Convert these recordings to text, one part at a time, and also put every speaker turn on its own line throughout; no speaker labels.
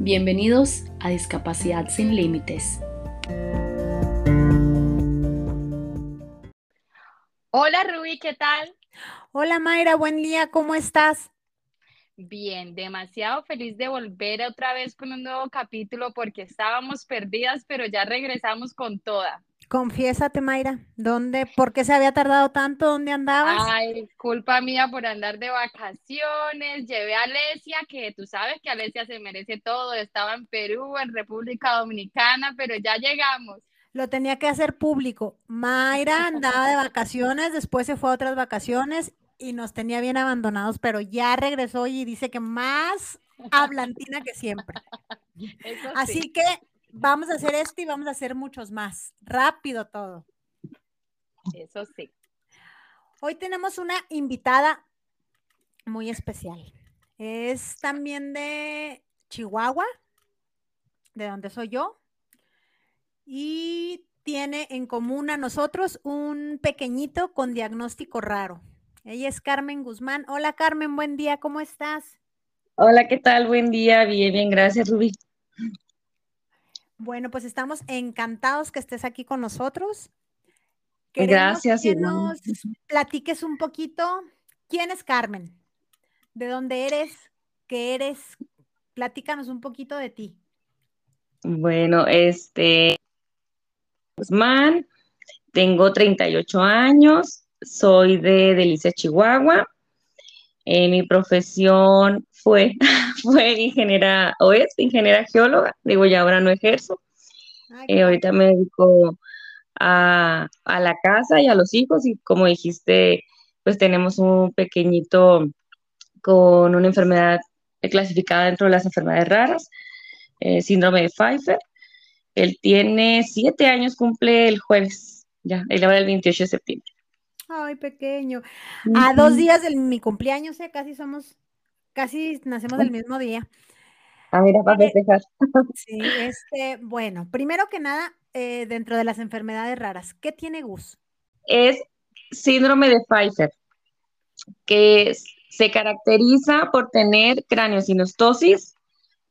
Bienvenidos a Discapacidad sin Límites.
Hola Ruby, ¿qué tal?
Hola Mayra, buen día, ¿cómo estás?
Bien, demasiado feliz de volver otra vez con un nuevo capítulo porque estábamos perdidas, pero ya regresamos con toda.
Confiésate, Mayra, ¿dónde, por qué se había tardado tanto? ¿Dónde andabas?
Ay, culpa mía por andar de vacaciones. Llevé a Alesia, que tú sabes que Alesia se merece todo. Estaba en Perú, en República Dominicana, pero ya llegamos.
Lo tenía que hacer público. Mayra andaba de vacaciones, después se fue a otras vacaciones y nos tenía bien abandonados, pero ya regresó y dice que más hablantina que siempre. Así que vamos a hacer esto y vamos a hacer muchos más. Rápido todo.
Eso sí.
Hoy tenemos una invitada muy especial. Es también de Chihuahua, de donde soy yo, y tiene en común a nosotros un pequeñito con diagnóstico raro. Ella es Carmen Guzmán. Hola Carmen, buen día, ¿cómo estás?
Hola, ¿qué tal? Buen día, bien, bien, gracias Rubí.
Bueno, pues estamos encantados que estés aquí con nosotros.
Gracias.
Que nos platiques un poquito. ¿Quién es Carmen? ¿De dónde eres? ¿Qué eres? Platícanos un poquito de ti.
Bueno, este, Guzmán, tengo 38 años, soy de Delicia, Chihuahua. Eh, mi profesión fue, fue ingeniera, o es ingeniera geóloga, digo, ya ahora no ejerzo. Eh, ahorita me dedico a, a, la casa y a los hijos y como dijiste, pues tenemos un pequeñito con una enfermedad clasificada dentro de las enfermedades raras, eh, síndrome de Pfeiffer. Él tiene siete años, cumple el jueves, ya, él va el 28 de septiembre.
Ay, pequeño. A dos días de mi cumpleaños, ¿eh? casi somos, casi nacemos el mismo día.
Ah, mira, para festejar.
Sí, este, bueno, primero que nada, eh, dentro de las enfermedades raras, ¿qué tiene Gus?
Es síndrome de Pfeiffer, que se caracteriza por tener craneosinostosis,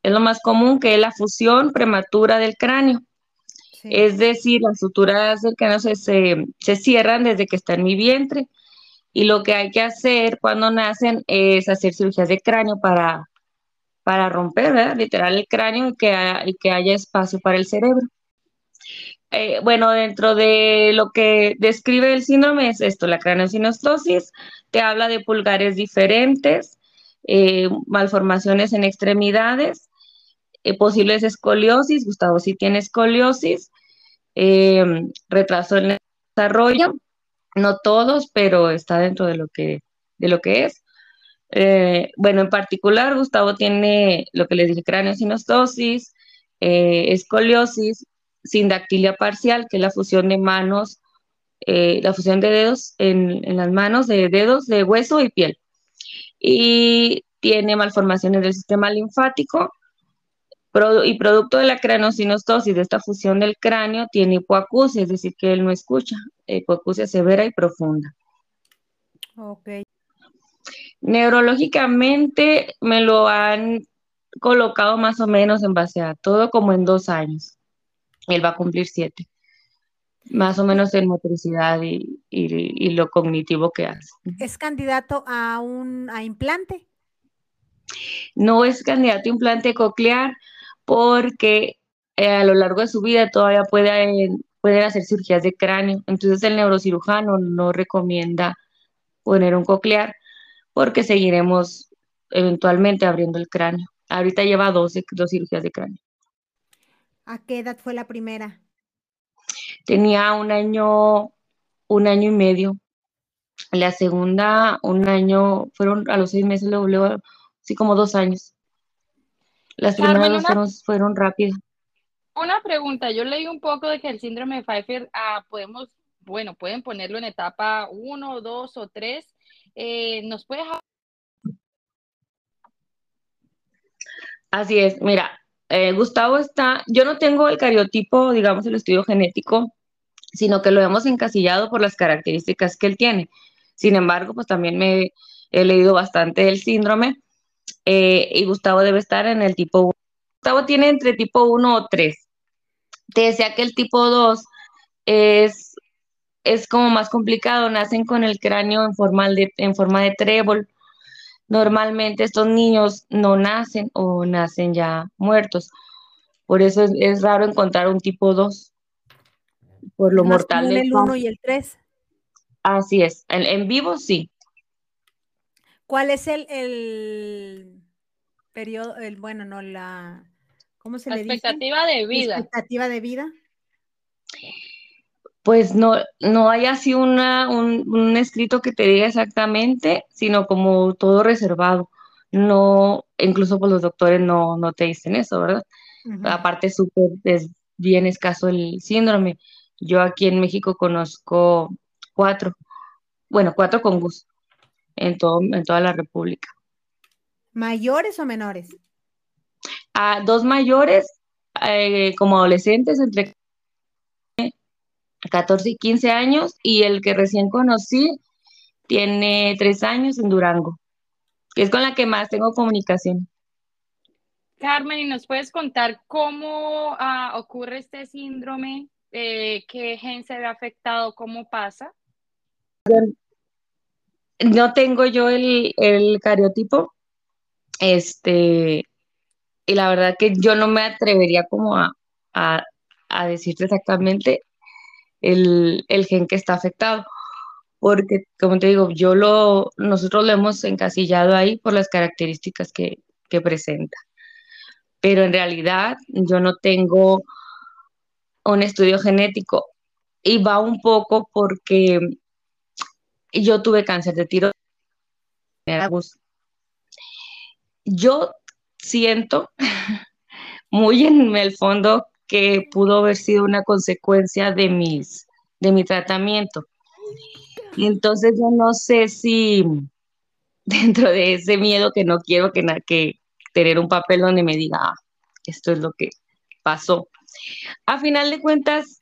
es lo más común, que es la fusión prematura del cráneo. Es decir, las suturas del cráneo se, se, cierran desde que está en mi vientre y lo que hay que hacer cuando nacen es hacer cirugías de cráneo para, para romper, ¿verdad? literal, el cráneo y que, que haya espacio para el cerebro. Eh, bueno, dentro de lo que describe el síndrome es esto, la craneosinostosis, te habla de pulgares diferentes, eh, malformaciones en extremidades, eh, posibles escoliosis, Gustavo sí tiene escoliosis, eh, retraso en el desarrollo, no todos, pero está dentro de lo que, de lo que es. Eh, bueno, en particular, Gustavo tiene lo que les dije, cráneo sinostosis, eh, escoliosis, sindactilia parcial, que es la fusión de manos, la fusión de dedos en, en, las manos, de dedos, de hueso y piel. Y tiene malformaciones del sistema linfático, y producto de la craneosinostosis, de esta fusión del cráneo, tiene hipoacusia, es decir, que él no escucha, hipoacusia severa y profunda.
Ok.
Neurológicamente me lo han colocado más o menos en base a todo como en dos años. Él va a cumplir siete. Más o menos en motricidad y, y, lo cognitivo que hace.
¿Es candidato a un a implante?
No es candidato a implante coclear porque eh, a lo largo de su vida todavía puede, pueden hacer cirugías de cráneo. Entonces el neurocirujano no recomienda poner un coclear porque seguiremos eventualmente abriendo el cráneo. Ahorita lleva dos, dos cirugías de cráneo.
¿A qué edad fue la primera?
Tenía un año, un año y medio. La segunda, un año, fueron a los seis meses, luego, luego sí como dos años. Las primeras dos fueron, rápidas.
Una pregunta, yo leí un poco de que el síndrome de Pfeiffer ah, podemos, bueno, pueden ponerlo en etapa 1, 2 o 3. Eh, ¿Nos puedes
Así es, mira, eh, Gustavo está, yo no tengo el cariotipo, digamos, el estudio genético, sino que lo hemos encasillado por las características que él tiene. Sin embargo, pues también me he leído bastante del síndrome eh, y Gustavo debe estar en el tipo Gustavo tiene entre tipo 1 o 3. Te decía que el tipo 2 es, es como más complicado, nacen con el cráneo en forma de, en forma de trébol. Normalmente estos niños no nacen o nacen ya muertos. Por eso es, es raro encontrar un tipo 2. Por lo
más
mortal del
el 1 y el 3.
Así es. En, en vivo sí.
¿Cuál es el, el periodo, el, bueno, no, la, ¿cómo se
La
le dice?
expectativa de
La
vida.
expectativa de vida.
Pues no, no hay así una, un, un escrito que te diga exactamente, sino como todo reservado. No, incluso pues los doctores no, no te dicen eso, ¿verdad?
Ujú.
Aparte, súper, es bien escaso el síndrome. Yo aquí en México conozco cuatro, bueno, cuatro con gusto en todo, en toda la República.
¿Mayores o menores?
A dos mayores, eh, como adolescentes, entre 14 y 15 años, y el que recién conocí tiene tres años en Durango, que es con la que más tengo comunicación.
Carmen, ¿y nos puedes contar cómo ah, ocurre este síndrome? Eh, ¿Qué gen se ve afectado? ¿Cómo pasa?
No tengo yo el, el cariotipo, este, y la verdad que yo no me atrevería como a, a, a decirte exactamente el, el gen que está afectado, porque como te digo, yo lo, nosotros lo hemos encasillado ahí por las características que, que presenta, pero en realidad yo no tengo un estudio genético y va un poco porque yo tuve cáncer de tiroides. Yo siento muy en el fondo que pudo haber sido una consecuencia de mis de mi tratamiento. Entonces yo no sé si dentro de ese miedo que no quiero que, que tener un papel donde me diga, "Ah, esto es lo que pasó. A final de cuentas,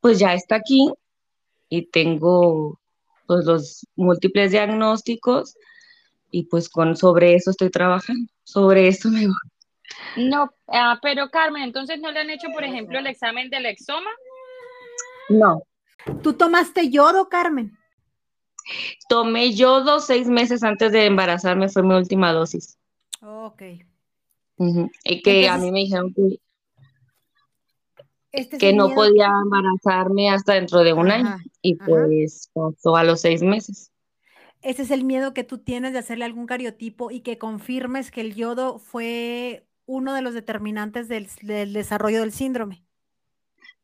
pues ya está aquí y tengo pues los múltiples diagnósticos y pues con sobre eso estoy trabajando, sobre eso me voy.
No, ah, pero Carmen, entonces no le han hecho, por ejemplo, el examen del exoma.
No,
¿Tú tomaste yodo, Carmen?
tomé yodo seis meses antes de embarazarme, fue mi última dosis.
Ok.
Y que a mí me dijeron que,
Este es
que no
miedo-
podía embarazarme hasta dentro de un año y
ajá.
pues pasó a los seis meses.
Ese es el miedo que tú tienes de hacerle algún cariotipo y que confirmes que el yodo fue uno de los determinantes del, del desarrollo del síndrome.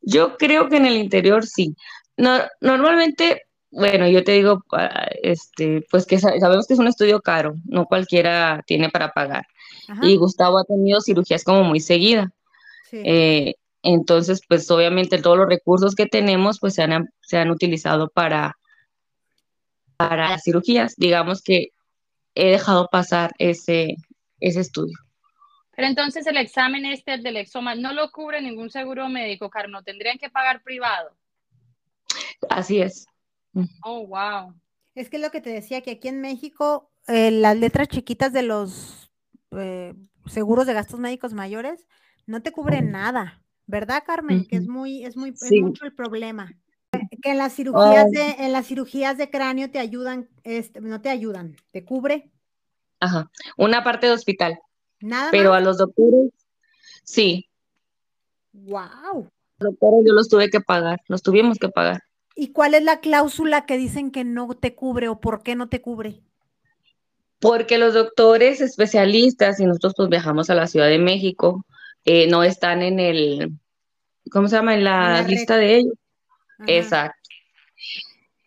Yo creo que en el interior sí. No, normalmente, bueno, yo te digo, ah, este, pues que sa- sabemos que es un estudio caro, no cualquiera tiene para pagar.
Ajá,
Y Gustavo ha tenido cirugías como muy seguida.
sí.
Eh, entonces, pues obviamente todos los recursos que tenemos, pues se han, se han utilizado para, para las cirugías. Digamos que he dejado pasar ese, ese estudio.
Pero entonces el examen este el del exoma no lo cubre ningún seguro médico, Carmen, ¿lo tendrían que pagar privado.
Así es.
Oh, wow.
Es que es lo que te decía, que aquí en México eh, las letras chiquitas de los eh, seguros de gastos médicos mayores no te cubren nada, ¿verdad, Carmen? Que es muy, es muy, es mucho el problema. Que en las cirugías
Oh.
de, en las cirugías de cráneo te ayudan, este, no te ayudan, te cubre
Ajá. Una parte de hospital.
nada
Pero
más.
a los doctores, sí,
Wow.
los doctores yo los tuve que pagar, los tuvimos que pagar.
¿Y cuál es la cláusula que dicen que no te cubre o por qué no te cubre?
Porque los doctores especialistas, y nosotros pues viajamos a la Ciudad de México, eh, no están en el, ¿cómo se llama? En la,
En la red.
lista de ellos.
Ajá.
Exacto.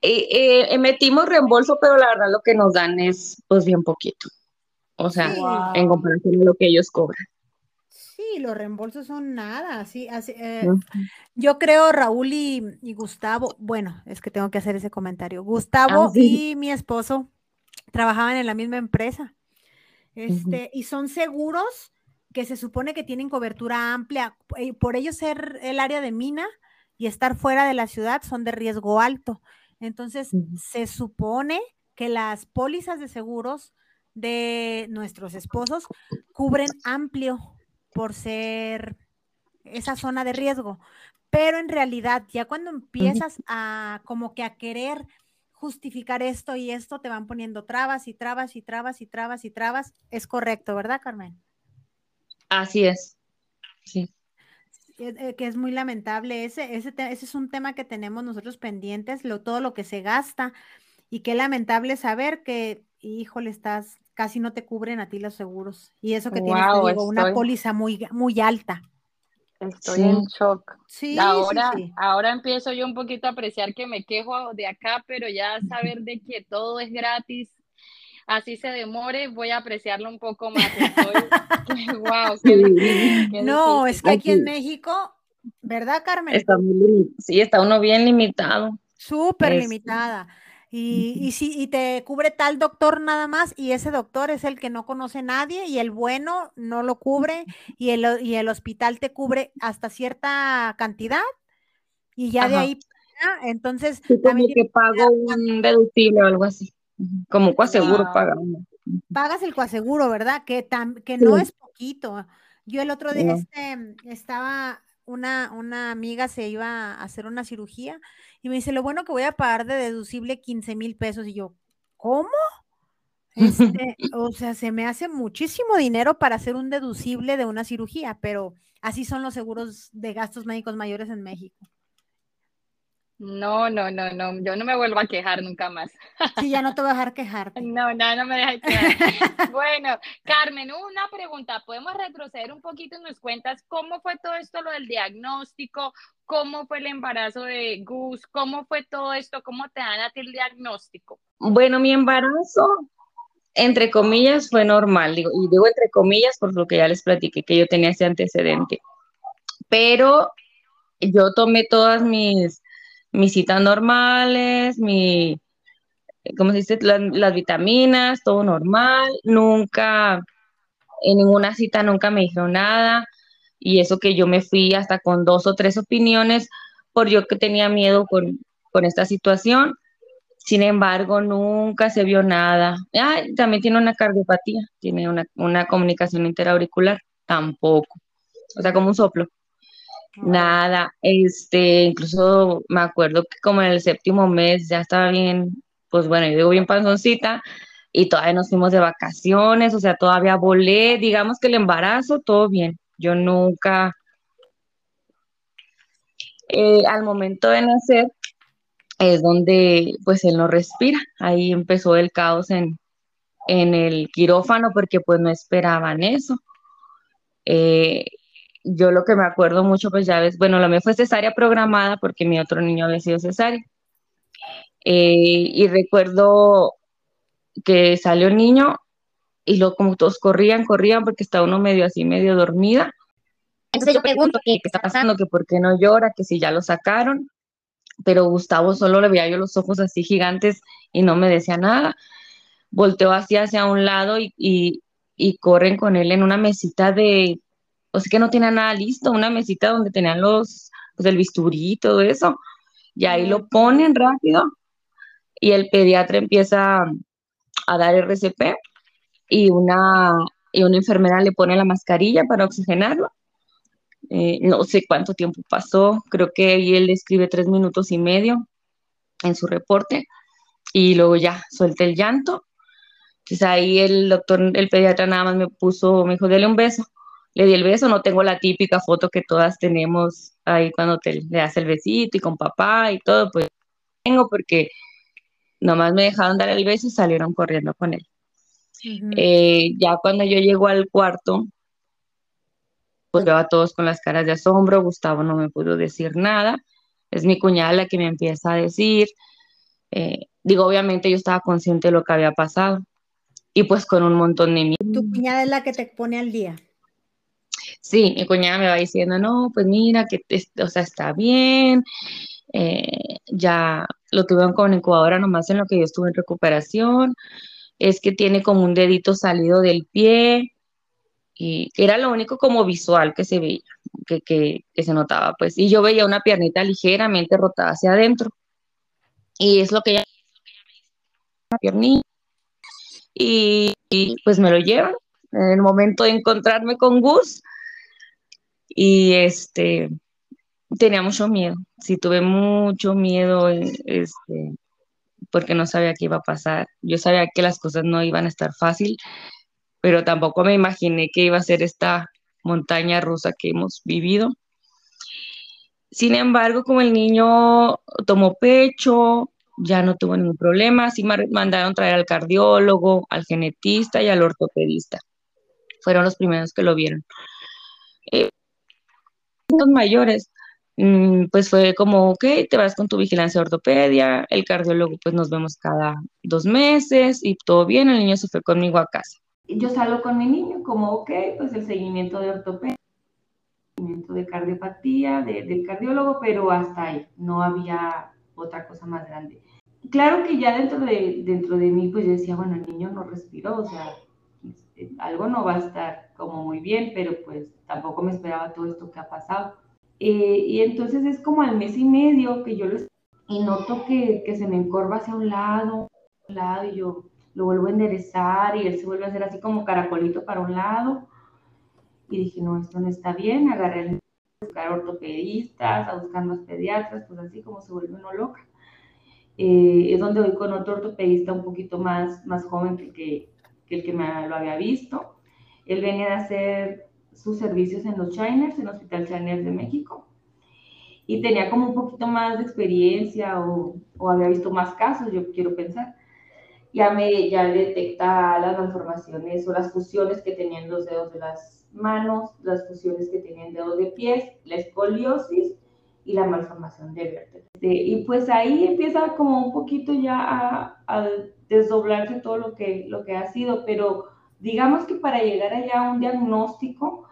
Eh, eh, emitimos reembolso, pero la verdad lo que nos dan es pues bien poquito. O sea,
Sí.
en comparación a lo que ellos cobran.
Sí, los reembolsos son nada, así, así, eh. Yo creo Raúl y, y Gustavo, bueno, es que tengo que hacer ese comentario. Gustavo
Ah, sí.
y mi esposo trabajaban en la misma empresa. Este, y son seguros que se supone que tienen cobertura amplia. eh, Por ellos ser el área de mina y estar fuera de la ciudad son de riesgo alto. Entonces, se supone que las pólizas de seguros de nuestros esposos cubren amplio por ser esa zona de riesgo. Pero en realidad, ya cuando empiezas a como que a querer justificar esto y esto, te van poniendo trabas y trabas y trabas y trabas y trabas. Es correcto, ¿verdad, Carmen?
Así es. Sí.
Eh, que es muy lamentable. Ese, ese, ese, es un tema que tenemos nosotros pendientes, lo, todo lo que se gasta. Y qué lamentable saber que, híjole, estás, casi no te cubren a ti los seguros. Y eso que tienes, una póliza muy, muy alta.
Estoy en shock. Sí, ahora, ahora empiezo yo un poquito a apreciar que me quejo de acá, pero ya saber de que todo es gratis, así se demore, voy a apreciarlo un poco más.
wow, no, es que aquí en México, ¿verdad, Carmen?
Está sí, está uno bien limitado.
Súper limitada. Y, y, si, y te cubre tal doctor nada más, y ese doctor es el que no conoce nadie, y el bueno no lo cubre, y el, y el hospital te cubre hasta cierta cantidad, y ya de ahí, entonces...
también que pago un deductible o algo así, como coaseguro paga
Pagas el coaseguro, ¿verdad? Que, que no es poquito. Yo el otro día este, estaba una, una amiga se iba a hacer una cirugía y me dice, lo bueno que voy a pagar de deducible 15 mil pesos. Y yo, ¿cómo? Este, o sea, se me hace muchísimo dinero para hacer un deducible de una cirugía, pero así son los seguros de gastos médicos mayores en México.
No, no, no, no, yo no me vuelvo a quejar nunca más.
Sí, ya no te voy a dejar quejar.
No, no, no me dejes quejar. bueno, Carmen, una pregunta, ¿podemos retroceder un poquito y nos cuentas cómo fue todo esto, lo del diagnóstico, cómo fue el embarazo de Gus, cómo fue todo esto, cómo te dan a ti el diagnóstico?
Bueno, mi embarazo, entre comillas, fue normal, digo, y digo entre comillas por lo que ya les platiqué, que yo tenía ese antecedente, pero yo tomé todas mis mis citas normales, mi, ¿cómo se dice? Las, vitaminas, todo normal, nunca, en ninguna cita nunca me dijeron nada, y eso que yo me fui hasta con dos o tres opiniones por yo que tenía miedo con, esta situación. Sin embargo, nunca se vio nada. Ah, también tiene una cardiopatía, tiene una, una comunicación interauricular, tampoco. O sea, como un soplo. Nada, este, incluso me acuerdo que como en el séptimo mes ya estaba bien, pues bueno, yo digo bien panzoncita y todavía nos fuimos de vacaciones, o sea, todavía volé, digamos que el embarazo, todo bien. Yo nunca, eh, al momento de nacer, es donde pues él no respira. Ahí empezó el caos en, en el quirófano porque pues no esperaban eso. Eh, yo lo que me acuerdo mucho, pues ya ves, bueno, la mía fue cesárea programada porque mi otro niño había sido cesárea. Eh, y recuerdo que salió el niño y luego como todos corrían, corrían porque estaba uno medio así, medio dormida. Entonces yo pregunto, ¿qué, está pasando? Que por qué no llora, que si ya lo sacaron. Pero Gustavo solo le veía yo los ojos así gigantes y no me decía nada. Volteó así hacia un lado y, y corren con él en una mesita de o sea que no tenía nada listo, una mesita donde tenían los, pues el bisturí y todo eso, y ahí lo ponen rápido, y el pediatra empieza a dar RCP, y una, y una enfermera le pone la mascarilla para oxigenarlo. Eh, no sé cuánto tiempo pasó, creo que ahí él escribe tres minutos y medio en su reporte, y luego ya suelta el llanto. Entonces ahí el doctor, el pediatra nada más me puso, me dijo, dele un beso le di el beso, no tengo la típica foto que todas tenemos ahí cuando te le das el besito y con papá y todo, pues tengo porque nomás me dejaron dar el beso y salieron corriendo con él. Eh, ya cuando yo llego al cuarto, pues veo a todos con las caras de asombro, Gustavo no me pudo decir nada, es mi cuñada la que me empieza a decir, eh, digo, obviamente yo estaba consciente de lo que había pasado y pues con un montón de miedo.
Tu cuñada es la que te pone al día.
Sí, mi cuñada me va diciendo, no, pues mira, que o sea, está bien, eh, ya lo tuvieron con incubadora nomás en lo que yo estuve en recuperación, es que tiene como un dedito salido del pie, y era lo único como visual que se veía, que, que, que se notaba, pues, y yo veía una piernita ligeramente rotada hacia adentro, y es lo que ella una piernita, y, y pues me lo llevan, en el momento de encontrarme con Gus, Y este, tenía mucho miedo, sí tuve mucho miedo, este, porque no sabía qué iba a pasar. Yo sabía que las cosas no iban a estar fácil, pero tampoco me imaginé que iba a ser esta montaña rusa que hemos vivido. Sin embargo, como el niño tomó pecho, ya no tuvo ningún problema, sí mandaron traer al cardiólogo, al genetista y al ortopedista. Fueron los primeros que lo vieron. Eh, mayores, mm, pues fue como, ok, te vas con tu vigilancia de ortopedia, el cardiólogo, pues nos vemos cada dos meses y todo bien, el niño se fue conmigo a casa. Yo salgo con mi niño como, ok, pues el seguimiento de ortopedia, seguimiento de cardiopatía, del cardiólogo, pero hasta ahí, no había otra cosa más grande. Claro que ya dentro de, dentro de mí, pues yo decía, bueno, el niño no respiró, o sea, algo no va a estar como muy bien, pero pues tampoco me esperaba todo esto que ha pasado. Eh, y entonces es como al mes y medio que yo lo y noto que, que se me encorva hacia un lado, un lado, y yo lo vuelvo a enderezar y él se vuelve a hacer así como caracolito para un lado. Y dije, no, esto no está bien, agarré el a buscar ortopedistas, a buscar más pediatras, pues así como se vuelve uno loca. Eh, es donde voy con otro ortopedista un poquito más, más joven que, que, el que me lo había visto. Él venía a hacer sus servicios en los Chiners, en el Hospital Chiners de México. Y tenía como un poquito más de experiencia o, había visto más casos, yo quiero pensar. Ya me ya detecta las malformaciones o las fusiones que tenían los dedos de las manos, las fusiones que tenían dedos de pies, la escoliosis y la malformación de vértebra. Y pues ahí empieza como un poquito ya a desdoblarse todo lo que, lo que ha sido, pero digamos que para llegar allá a un diagnóstico,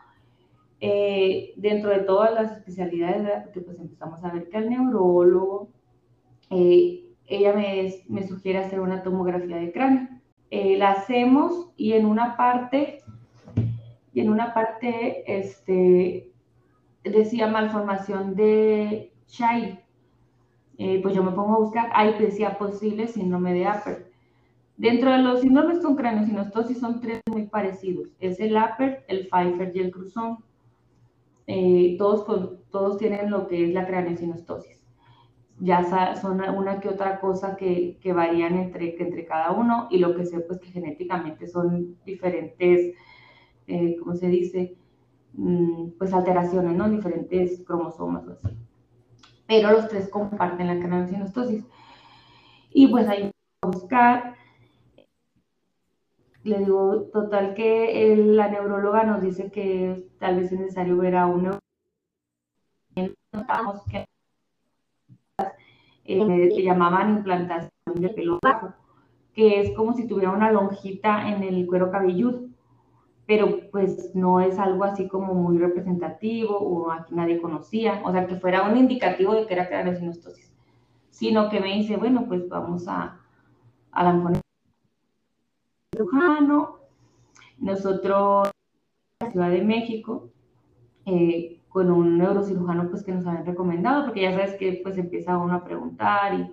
eh, dentro de todas las especialidades, porque pues empezamos a ver que al neurólogo, eh, ella me, me, sugiere hacer una tomografía de cráneo. Eh, la hacemos y en una parte, y en una parte, este, decía malformación de Shire. pues yo me pongo a buscar, ahí decía posible síndrome de Apert. Dentro de los síndromes con craneosinostosis son tres muy parecidos. Es el Apert, el Pfeiffer y el Cruzón. Eh, todos, todos tienen lo que es la craneosinostosis. Ya son una que otra cosa que, que varían entre, entre cada uno y lo que sé pues que genéticamente son diferentes, eh, ¿cómo se dice? Mm, pues alteraciones, ¿no? Diferentes cromosomas o así. Pero los tres comparten la craneosinostosis. Y pues ahí buscar le digo, total que la neuróloga nos dice que tal vez es necesario ver a un Notamos que eh, llamaban implantación de pelo bajo, que es como si tuviera una lonjita en el cuero cabelludo, pero pues no es algo así como muy representativo o aquí nadie conocía, o sea, que fuera un indicativo de que era craneosinostosis, sino que me dice, bueno, pues vamos a, a la cirujano. Nosotros, en la Ciudad de México, eh, con un neurocirujano pues que nos habían recomendado, porque ya sabes que pues empieza uno a preguntar y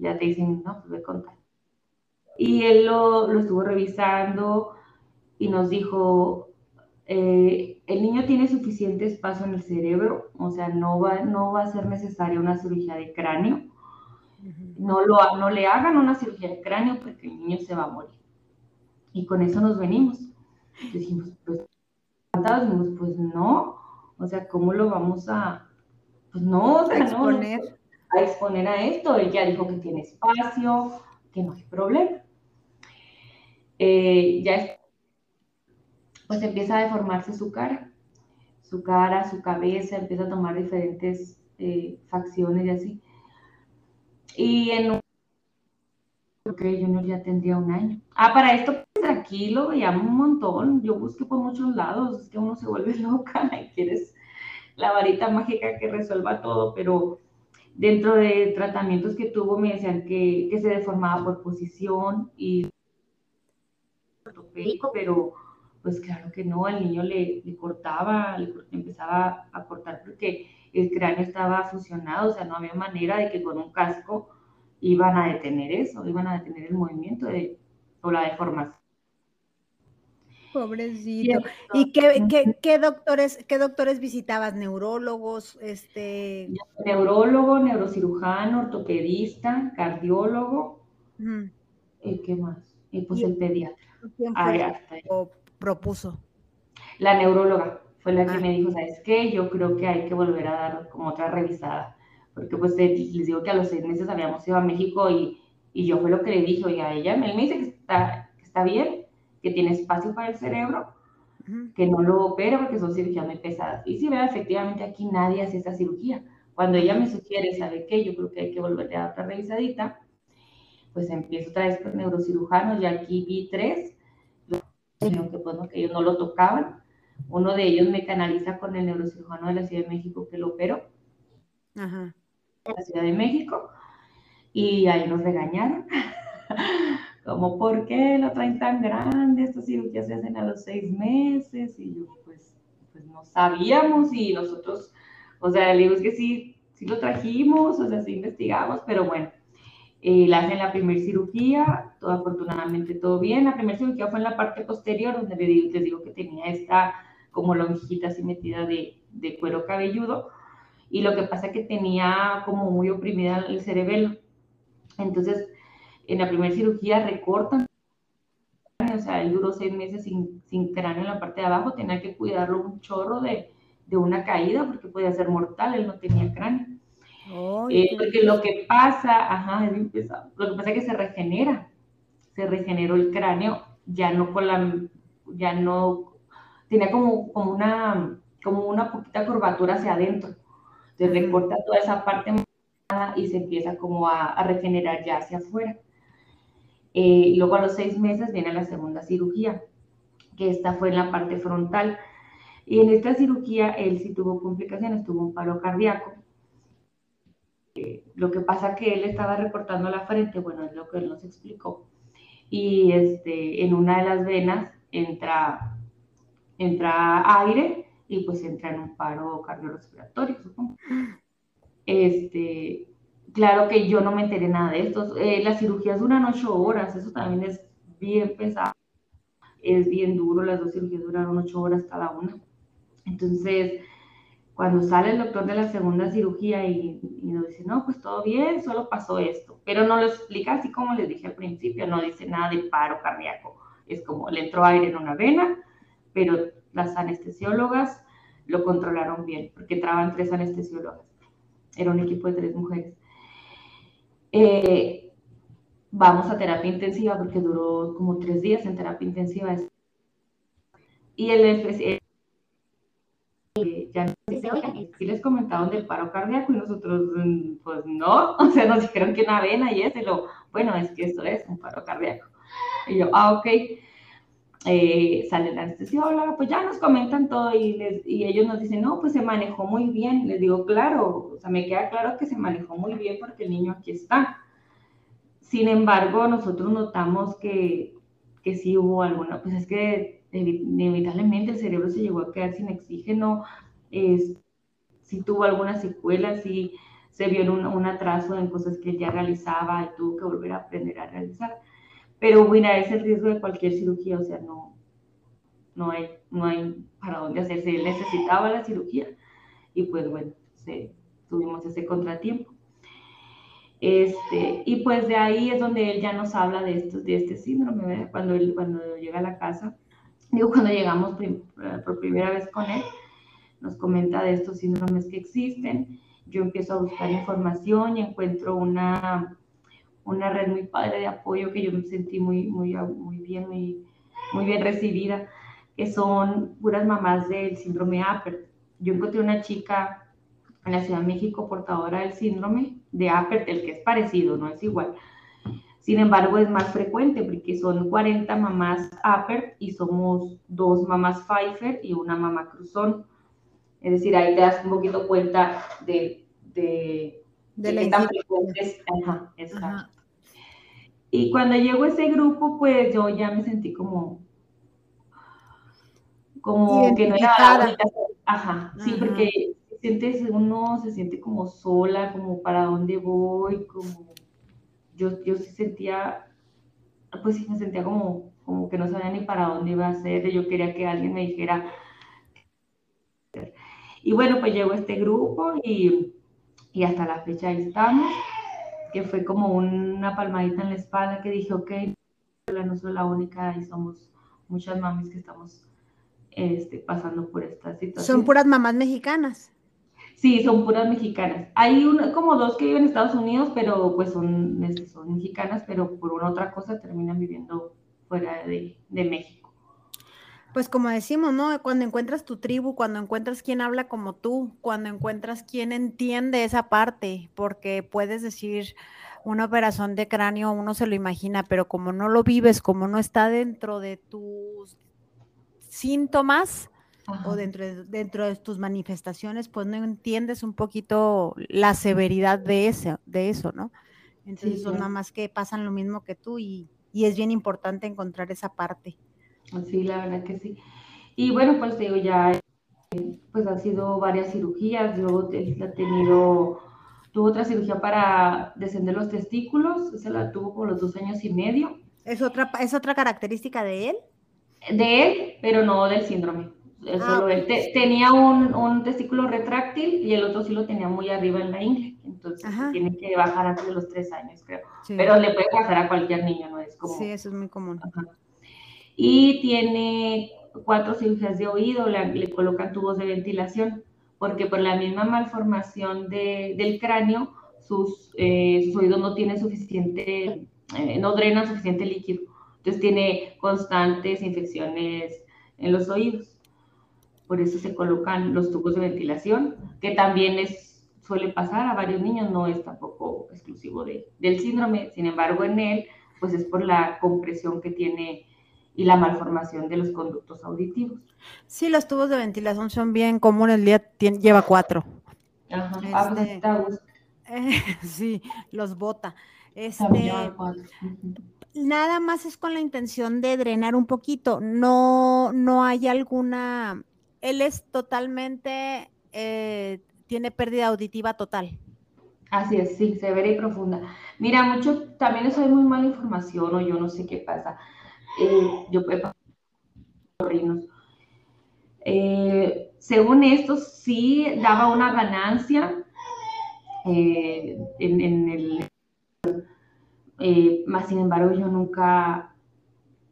ya te dicen, no, pues voy a contar. Y él lo, lo estuvo revisando y nos dijo, eh, el niño tiene suficiente espacio en el cerebro, o sea, no va, no va a ser necesaria una cirugía de cráneo. No, lo, no le hagan una cirugía de cráneo porque el niño se va a morir y con eso nos venimos. Dijimos, pues, dijimos, pues no, o sea, ¿cómo lo vamos a, pues no, o sea, a exponer. No, a exponer a esto? Ella dijo que tiene espacio, que no hay problema. Eh, ya pues empieza a deformarse su cara, su cara, su cabeza, empieza a tomar diferentes eh, facciones y así. Y en un Ok, Junior ya tendría un año. Ah, para esto, pues, tranquilo, llamo un montón. Yo busqué por muchos lados, es que uno se vuelve loca y quieres la varita mágica que resuelva todo, pero dentro de tratamientos que tuvo me decían que, que se deformaba por posición y pero pues claro que no, al niño le cortaba, le empezaba a cortar porque el cráneo estaba fusionado, o sea, no había manera de que con un casco iban a detener eso, iban a detener el movimiento de, o la deformación.
Pobrecito. ¿Y qué, qué, qué, doctores, qué doctores visitabas? ¿Neurólogos? Este...
Neurólogo, neurocirujano, ortopedista, cardiólogo. ¿Y qué más? Y pues el pediatra.
¿Quién propuso?
La neuróloga fue la que ah. me dijo, ¿sabes qué? Yo creo que hay que volver a dar como otra revisada. Porque pues les digo que a los seis meses habíamos ido a México y, y yo fue lo que le dije, oye, a ella, él me dice que está, que está bien, que tiene espacio para el cerebro, que no lo opera porque son cirugías muy pesadas. Y si vea, efectivamente aquí nadie hace esa cirugía. Cuando ella me sugiere, ¿sabe qué? Yo creo que hay que volver a dar otra revisadita, pues empiezo otra vez con neurocirujanos, y aquí vi tres, que, pues, que ellos no lo tocaban. Uno de ellos me canaliza con el neurocirujano de la Ciudad de México que lo operó. Ajá. En la Ciudad de México. Y ahí nos regañaron. como, ¿por qué lo traen tan grande? Estas cirugías se hacen a los seis meses y yo, pues, pues no sabíamos y nosotros, o sea, le digo, es que sí, sí lo trajimos, o sea, sí investigamos, pero bueno, eh, le hacen la primera cirugía, todo afortunadamente todo bien. La primera cirugía fue en la parte posterior, donde les digo, les digo que tenía esta como lonjita así metida de, de, cuero cabelludo, y lo que pasa es que tenía como muy oprimida el cerebelo. Entonces, en la primera cirugía recortan, o sea, él duró seis meses sin, sin cráneo en la parte de abajo, tenía que cuidarlo un chorro de, de una caída porque podía ser mortal, él no tenía cráneo. Eh, porque lo que pasa, ajá, es lo que pasa es que se regenera, se regeneró el cráneo, ya no con la, ya no, tenía como, como una, como una poquita curvatura hacia adentro, se recorta toda esa parte y se empieza como a, a regenerar ya hacia afuera. Eh, luego a los seis meses viene la segunda cirugía, que esta fue en la parte frontal. Y en esta cirugía él sí tuvo complicaciones, tuvo un paro cardíaco. Eh, lo que pasa que él estaba reportando la frente, bueno, es lo que él nos explicó. Y este, en una de las venas entra, entra aire y pues entra en un paro cardiorrespiratorio, supongo. Este, Claro que yo no me enteré nada de esto. Eh, las cirugías duran ocho horas, eso también es bien pesado, es bien duro, las dos cirugías duraron ocho horas cada una. Entonces, cuando sale el doctor de la segunda cirugía y, nos dice, no, pues todo bien, solo pasó esto, pero no lo explica así como les dije al principio, no dice nada de paro cardíaco, es como le entró aire en una vena, pero las anestesiólogas lo controlaron bien, porque entraban tres anestesiólogas, era un equipo de tres mujeres. Eh, vamos a terapia intensiva porque duró como tres días en terapia intensiva. Y el eh, ya si les comentaron del paro cardíaco y nosotros, mm, pues no, o sea, nos dijeron que una vena y eso, y lo, bueno, es que esto es un paro cardíaco. Y yo, ah, ok. Eh, sale la anestesióloga, pues ya nos comentan todo y, les, y ellos nos dicen, no, pues se manejó muy bien. Les digo, claro, o sea, me queda claro que se manejó muy bien porque el niño aquí está. Sin embargo, nosotros notamos que, que sí hubo alguna, pues es que inevitablemente el cerebro se llegó a quedar sin oxígeno, es, sí tuvo alguna secuela, sí se vio un, un atraso en cosas que él ya realizaba y tuvo que volver a aprender a realizar. Pero mira, es el riesgo de cualquier cirugía, o sea, no, no, hay, no hay para dónde hacerse. Él necesitaba la cirugía y pues bueno, tuvimos ese contratiempo. Este, y pues de ahí es donde él ya nos habla de, esto, de este síndrome, cuando, él, cuando llega a la casa, digo, cuando llegamos por primera vez con él, nos comenta de estos síndromes que existen. Yo empiezo a buscar información y encuentro una, una red muy padre de apoyo que yo me sentí muy, muy, muy bien, muy, muy bien recibida, que son puras mamás del síndrome APERT. Yo encontré una chica en la Ciudad de México portadora del síndrome de APERT, el que es parecido, no es igual. Sin embargo, es más frecuente porque son 40 mamás APERT y somos dos mamás Pfeiffer y una mamá Cruzón. Es decir, ahí te das un poquito cuenta de, de, de, qué tan frecuentes. Ajá, exacto. Y cuando llegó ese grupo, pues yo ya me sentí como, como que no era Ajá, sí, porque sientes uno se siente como sola, como para dónde voy, como yo, yo sí sentía, pues sí me sentía como, como que no sabía ni para dónde iba a ser, yo quería que alguien me dijera. Y bueno, pues llegó este grupo y, y hasta la fecha ahí estamos, que fue como una palmadita en la espalda que dije, ok, no soy la única y somos muchas mamis que estamos este, pasando por esta situación.
¿Son puras mamás mexicanas?
Sí, son puras mexicanas. Hay una, como dos que viven en Estados Unidos, pero pues son, son mexicanas, pero por una otra cosa terminan viviendo fuera de, de México.
Pues como decimos, ¿no? Cuando encuentras tu tribu, cuando encuentras quien habla como tú, cuando encuentras quien entiende esa parte, porque puedes decir una operación de cráneo, uno se lo imagina, pero como no lo vives, como no está dentro de tus síntomas o dentro de, dentro de tus manifestaciones, pues no entiendes un poquito la severidad de, ese, de eso, ¿no? Entonces son nada más que pasan lo mismo que tú y, y es bien importante encontrar esa parte.
Sí, la verdad que sí. Y bueno, pues digo, ya pues han sido varias cirugías, luego ha tenido, tuvo otra cirugía para descender los testículos, esa la tuvo por los dos años y medio.
¿Es otra, ¿Es otra característica de él?
De él, pero no del síndrome. Ah, él. tenía un, un, testículo retráctil y el otro sí lo tenía muy arriba en la ingle. Entonces tiene que bajar antes de los tres años, creo. Pero le puede pasar a cualquier niño, ¿no? Es como...
Sí, eso es muy común.
Y tiene cuatro cirugías de oído, le, colocan tubos de ventilación, porque por la misma malformación de, del cráneo, sus, eh, sus, oídos no tienen suficiente, eh, no drenan suficiente líquido. Entonces tiene constantes infecciones en los oídos. Por eso se colocan los tubos de ventilación, que también es, suele pasar a varios niños, no es tampoco exclusivo de, del síndrome. Sin embargo, en él, pues es por la compresión que tiene y la malformación de los conductos auditivos.
Sí, los tubos de ventilación son bien comunes, el día lleva cuatro.
Ajá, ah, pues, este,
sí, los bota. Este, nada más es con la intención de drenar un poquito, no, no hay alguna, él es totalmente, eh, tiene pérdida auditiva total.
Así es, sí, severa y profunda. Mira, mucho, también eso hay muy mala información o yo no sé qué pasa eh, yo eh, según esto, sí daba una ganancia eh, en, el... más sin embargo, yo nunca,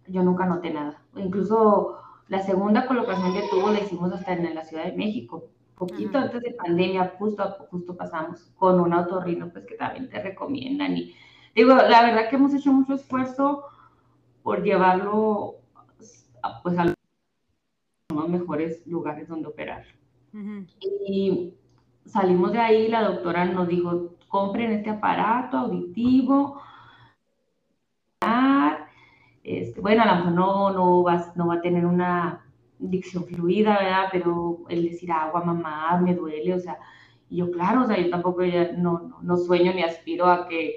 yo nunca noté nada. Incluso la segunda colocación que tuvo la hicimos hasta en la Ciudad de México. Poquito antes de pandemia, justo, justo pasamos con un autorrino, pues que también te recomiendan. Y digo, la verdad que hemos hecho mucho esfuerzo por llevarlo pues, a los mejores lugares donde operar. Y salimos de ahí, la doctora nos dijo, compren este aparato auditivo. Este, bueno, a lo mejor no, no, va, no va a tener una dicción fluida, ¿verdad? Pero el decir agua, mamá, me duele, o sea, y yo, claro, o sea, yo tampoco ya no, no, sueño ni aspiro a que,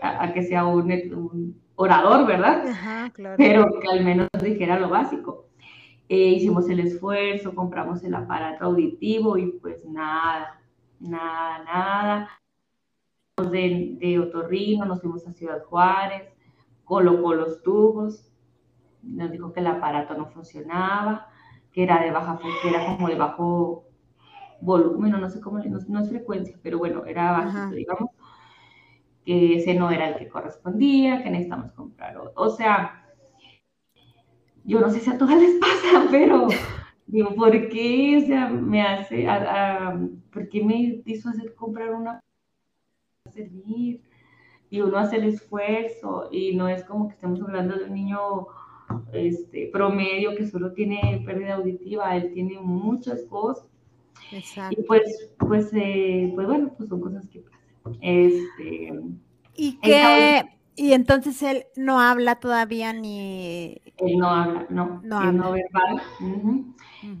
a, que sea un orador, ¿verdad? Ajá, claro. Pero que al menos dijera lo básico. Eh, hicimos el esfuerzo, compramos el aparato auditivo y pues nada, nada, nada. De, de otorrino, nos fuimos a Ciudad Juárez, colocó los tubos, nos dijo que el aparato no funcionaba, que era de baja, que era como de bajo volumen, no sé cómo, no, no es frecuencia, pero bueno, era bajito, digamos que ese no era el que correspondía, que necesitamos comprar. O, sea, yo no sé si a todas les pasa, pero digo, ¿por qué? O sea, me hace, ¿por qué me hizo hacer comprar una servir? Y uno hace el esfuerzo y no es como que estemos hablando de un niño este, promedio que solo tiene pérdida auditiva, él tiene muchas cosas. Exacto. Y pues, pues, eh, pues bueno, pues son cosas que pasan. Este,
y que, y entonces él no habla todavía ni...
Él no habla, no, no, no verbal.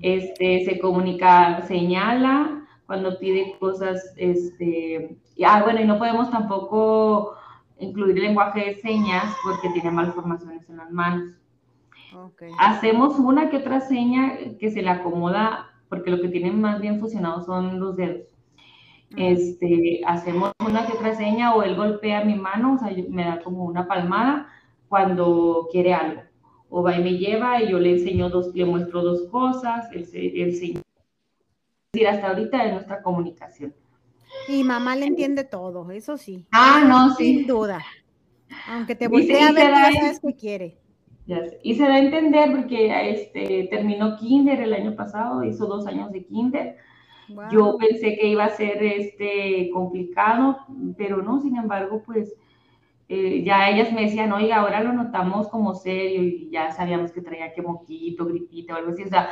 Este, se comunica, señala cuando pide cosas, este, y, ah, bueno, y no podemos tampoco incluir el lenguaje de señas porque tiene malformaciones en las manos. Hacemos una que otra seña que se le acomoda, porque lo que tiene más bien fusionado son los dedos este, hacemos una que otra seña o él golpea mi mano, o sea, me da como una palmada cuando quiere algo. o va y me lleva y yo le enseño dos, le muestro dos cosas, él, se, enseña. Es decir, hasta ahorita es nuestra comunicación.
Y mamá le entiende todo, eso sí.
Ah, no, sí.
Sin duda. Aunque te voltee a ver, ya sabes qué quiere.
Y se da a entender porque este, terminó kinder el año pasado, hizo dos años de kinder. Yo pensé que iba a ser este, complicado, pero no, sin embargo, pues eh, ya ellas me decían, oiga, ahora lo notamos como serio y ya sabíamos que traía que moquito, gripita o algo así. O sea,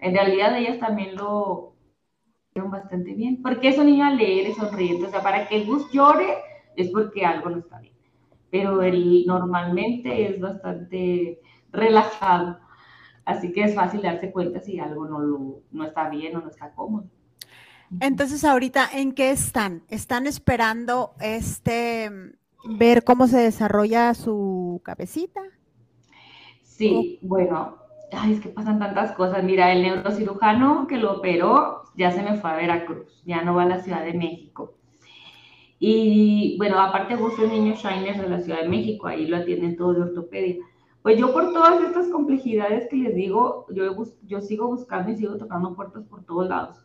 en realidad ellas también lo hicieron bastante bien, porque es un niño alegre, sonriente. O sea, para que el bus llore es porque algo no está bien. Pero él normalmente es bastante relajado. Así que es fácil darse cuenta si algo no, lo, no está bien o no está cómodo.
Entonces, ahorita, ¿en qué están? ¿Están esperando este ver cómo se desarrolla su cabecita.
Sí, bueno, ay, es que pasan tantas cosas. Mira, el neurocirujano que lo operó ya se me fue a Veracruz, ya no va a la Ciudad de México. Y bueno, aparte busco el niño Shiner de la Ciudad de México, ahí lo atienden todo de ortopedia. Pues yo por todas estas complejidades que les digo, yo, yo sigo buscando y sigo tocando puertas por todos lados.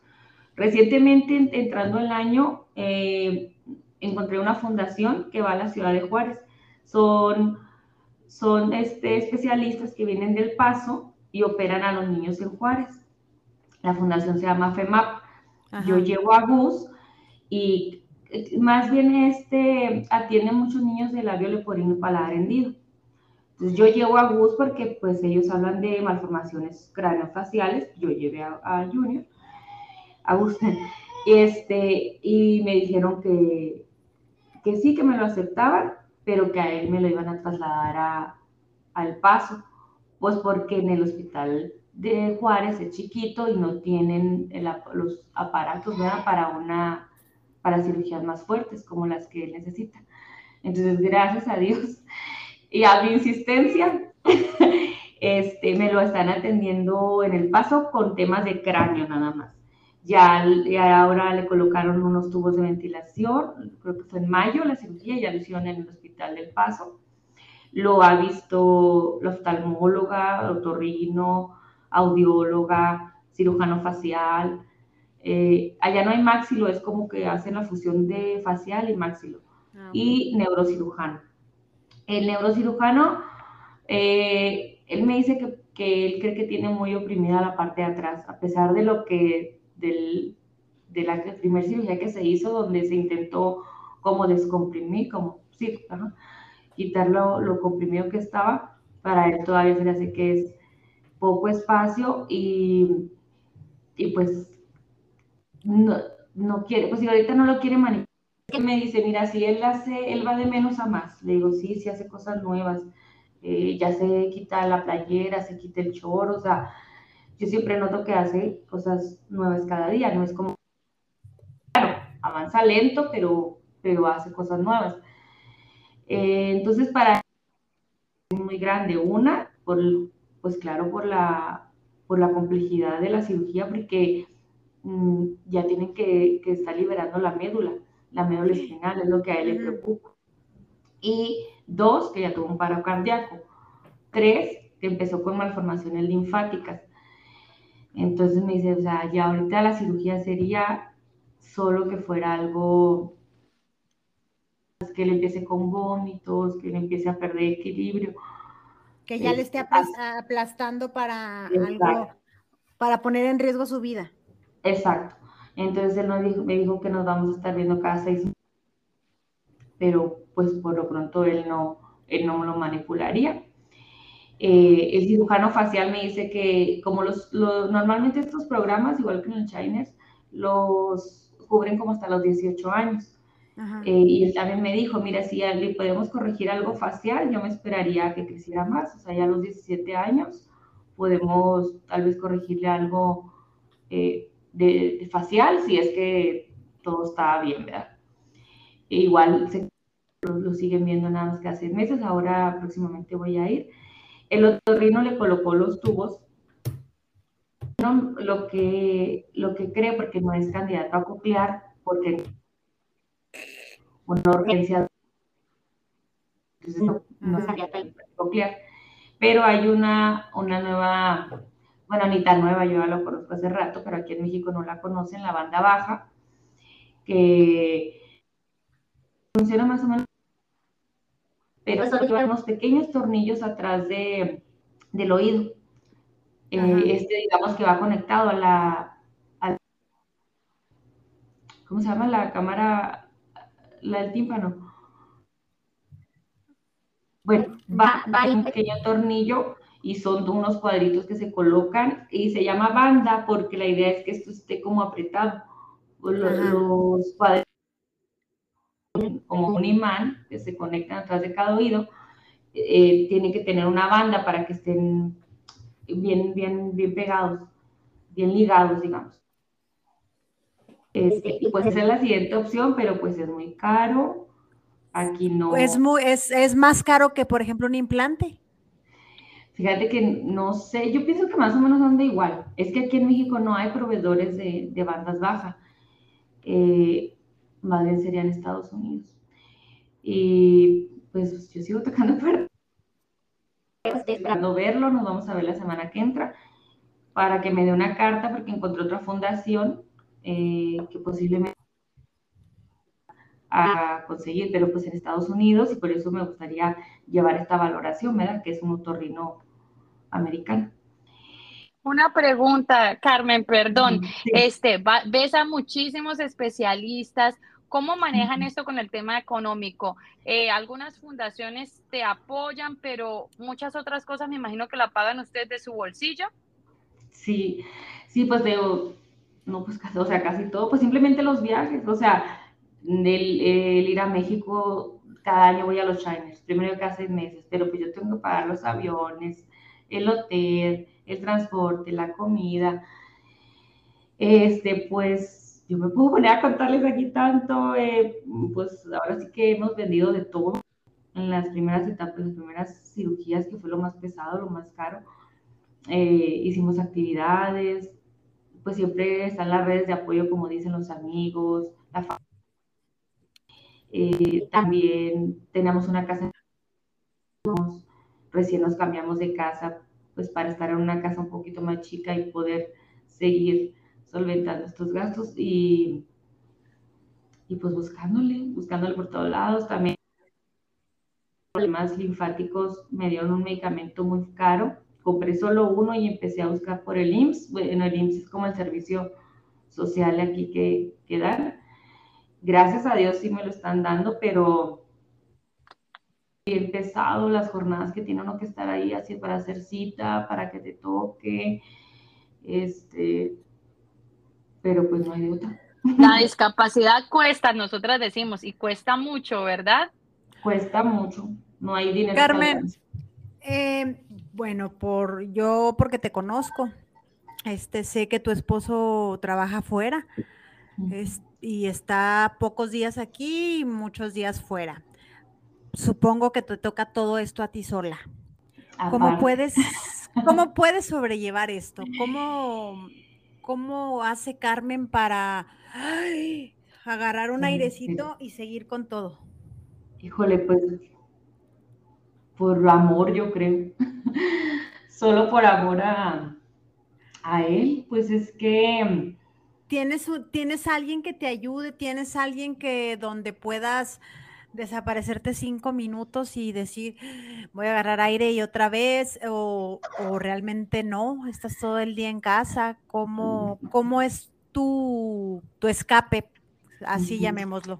Recientemente, entrando el año, eh, encontré una fundación que va a la ciudad de Juárez. Son, son este, especialistas que vienen del Paso y operan a los niños en Juárez. La fundación se llama FEMAP. Yo llevo a Gus y más bien este atiende muchos niños de labio leporino y paladar hendido. Entonces yo llevo a Gus porque pues ellos hablan de malformaciones craneofaciales, yo llevé a, Junior, a Gus, este, y me dijeron que, que sí, que me lo aceptaban, pero que a él me lo iban a trasladar al paso, pues porque en el hospital de Juárez es chiquito y no tienen los aparatos para una para cirugías más fuertes como las que él necesita. Entonces, gracias a Dios y a mi insistencia, este, me lo están atendiendo en el paso con temas de cráneo nada más. Ya, ahora le colocaron unos tubos de ventilación, creo que fue en mayo la cirugía, ya lo hicieron en el Hospital del Paso. Lo ha visto la oftalmóloga, otorrino, audióloga, cirujano facial. Eh, allá no hay máxilo, es como que hacen la fusión de facial y máxilo. Ah, y neurocirujano. El neurocirujano, eh, él me dice que, que él cree que tiene muy oprimida la parte de atrás, a pesar de lo que de la primera cirugía que se hizo, donde se intentó como descomprimir, como, sí, quitar lo, comprimido que estaba, para él todavía se le hace que es poco espacio y, y pues no, no quiere, pues si ahorita no lo quiere manipular, me dice, mira, si él hace, él va de menos a más, le digo, sí, sí hace cosas nuevas, eh, ya se quita la playera, se quita el chorro, o sea, yo siempre noto que hace cosas nuevas cada día, no es como, claro, avanza lento, pero, pero hace cosas nuevas. Eh, entonces, para es muy grande. Una, por, pues claro, por la, por la complejidad de la cirugía, porque mm, ya tienen que, que, estar liberando la médula, la médula espinal, es lo que a él le preocupa. Y dos, que ya tuvo un paro cardíaco. Tres, que empezó con malformaciones linfáticas. Entonces me dice, o sea, ya ahorita la cirugía sería solo que fuera algo que le empiece con vómitos, que le empiece a perder equilibrio.
Que ya le esté aplastando para algo, para poner en riesgo su vida.
Exacto. Entonces él me dijo que nos vamos a estar viendo cada seis meses, pero pues por lo pronto él no, él no lo manipularía. Eh, el cirujano facial me dice que como los, normalmente estos programas, igual que en el Chinese, los cubren como hasta los 18 años. Eh, y él también me dijo, mira, si le podemos corregir algo facial, yo me esperaría que creciera más. O sea, ya a los 17 años podemos tal vez corregirle algo eh, de, facial si es que todo está bien, ¿verdad? E igual lo, lo, siguen viendo nada más que hace meses, ahora próximamente voy a ir. El otorrino le colocó los tubos. No, lo que, lo que cree, porque no es candidato a coclear, porque una urgencia, entonces no, no es candidato a coclear. pero hay una, una nueva, bueno, ni tan nueva, yo ya lo conozco hace rato, pero aquí en México no la conocen, la banda baja, que funciona más o menos, pero lleva unos pequeños tornillos atrás de, del oído. Eh, este, digamos que va conectado a la, a, ¿cómo se llama? La cámara, la del tímpano. Bueno, va, va un pequeño tornillo y son unos cuadritos que se colocan y se llama banda porque la idea es que esto esté como apretado. Los, los cuadritos como un imán que se conectan atrás de cada oído, eh, tienen que tener una banda para que estén bien, bien, bien pegados, bien ligados, digamos. Este, y pues esa es la siguiente opción, pero pues es muy caro. Aquí no.
Es, muy, es, es más caro que, por ejemplo, un implante.
Fíjate que no sé, yo pienso que más o menos de igual. Es que aquí en México no hay proveedores de, de bandas bajas. Eh, más bien serían Estados Unidos. Y pues yo sigo tocando puertas. Estoy esperando verlo, nos vamos a ver la semana que entra, para que me dé una carta, porque encontré otra fundación eh, que posiblemente a conseguir, pero pues en Estados Unidos, y por eso me gustaría llevar esta valoración, ¿verdad? Que es un otorrino americano.
Una pregunta, Carmen, perdón. Este, ves a muchísimos especialistas. ¿Cómo manejan esto con el tema económico? Eh, algunas fundaciones te apoyan, pero muchas otras cosas me imagino que la pagan ustedes de su bolsillo.
Sí, sí, pues veo, no, pues, o sea, casi todo, pues simplemente los viajes, o sea, el, el ir a México, cada año voy a los Shiners, primero cada seis meses, pero pues yo tengo que pagar los aviones, el hotel, el transporte, la comida. Este, pues yo me puedo poner a contarles aquí tanto, eh, pues ahora sí que hemos vendido de todo en las primeras etapas, las primeras cirugías, que fue lo más pesado, lo más caro. Eh, hicimos actividades, pues siempre están las redes de apoyo, como dicen los amigos, la familia. Eh, también tenemos una casa, recién nos cambiamos de casa, pues para estar en una casa un poquito más chica y poder seguir solventando estos gastos y, y pues buscándole, buscándole por todos lados. También problemas linfáticos me dieron un medicamento muy caro. Compré solo uno y empecé a buscar por el IMSS. Bueno, el IMSS es como el servicio social aquí que, que dan. Gracias a Dios sí me lo están dando, pero bien pesado las jornadas que tiene uno que estar ahí así para hacer cita, para que te toque, este, pero pues no hay otra.
La discapacidad cuesta, nosotras decimos, y cuesta mucho, ¿verdad?
Cuesta mucho, no hay dinero.
Carmen, eh, bueno, por yo porque te conozco, este, sé que tu esposo trabaja afuera y está pocos días aquí y muchos días fuera supongo que te toca todo esto a ti sola. ¿Cómo puedes, ¿Cómo puedes sobrellevar esto? ¿Cómo, cómo hace Carmen para agarrar un airecito y seguir con todo?
Híjole, pues por amor, yo creo. Solo por amor a, a él, pues es que...
¿Tienes, ¿Tienes alguien que te ayude? ¿Tienes alguien que donde puedas desaparecerte cinco minutos y decir, voy a agarrar aire y otra vez, o, realmente no, estás todo el día en casa, ¿cómo, cómo es tu, tu escape? Así llamémoslo.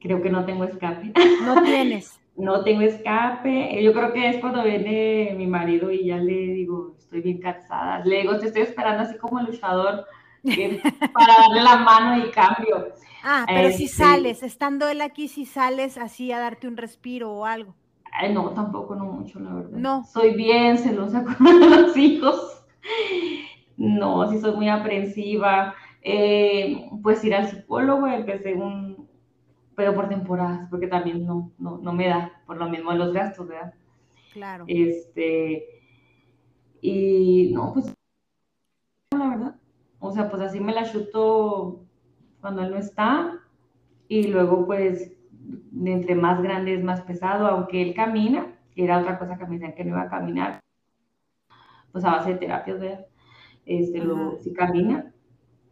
Creo que no tengo escape.
No tienes.
no tengo escape. Yo creo que es cuando viene mi marido y ya le digo, estoy bien cansada. Le digo, te estoy esperando así como el luchador para darle la mano y cambio.
Ah, pero si este sales, estando él aquí, si sales así a darte un respiro o algo.
no, tampoco, no mucho, la verdad.
No.
Soy bien celosa con los hijos. No, sí soy muy aprensiva. Eh, pues ir al psicólogo, empecé un, pero por temporadas, porque también no, no, no me da, por lo mismo de los gastos, ¿verdad?
Claro.
Este, y no, pues, la verdad, o sea, pues así me la chuto cuando él no está. Y luego, pues, entre más grande es más pesado, aunque él camina, que era otra cosa que me decían que no iba a caminar. pues a base de terapias, ¿verdad? Este, camina,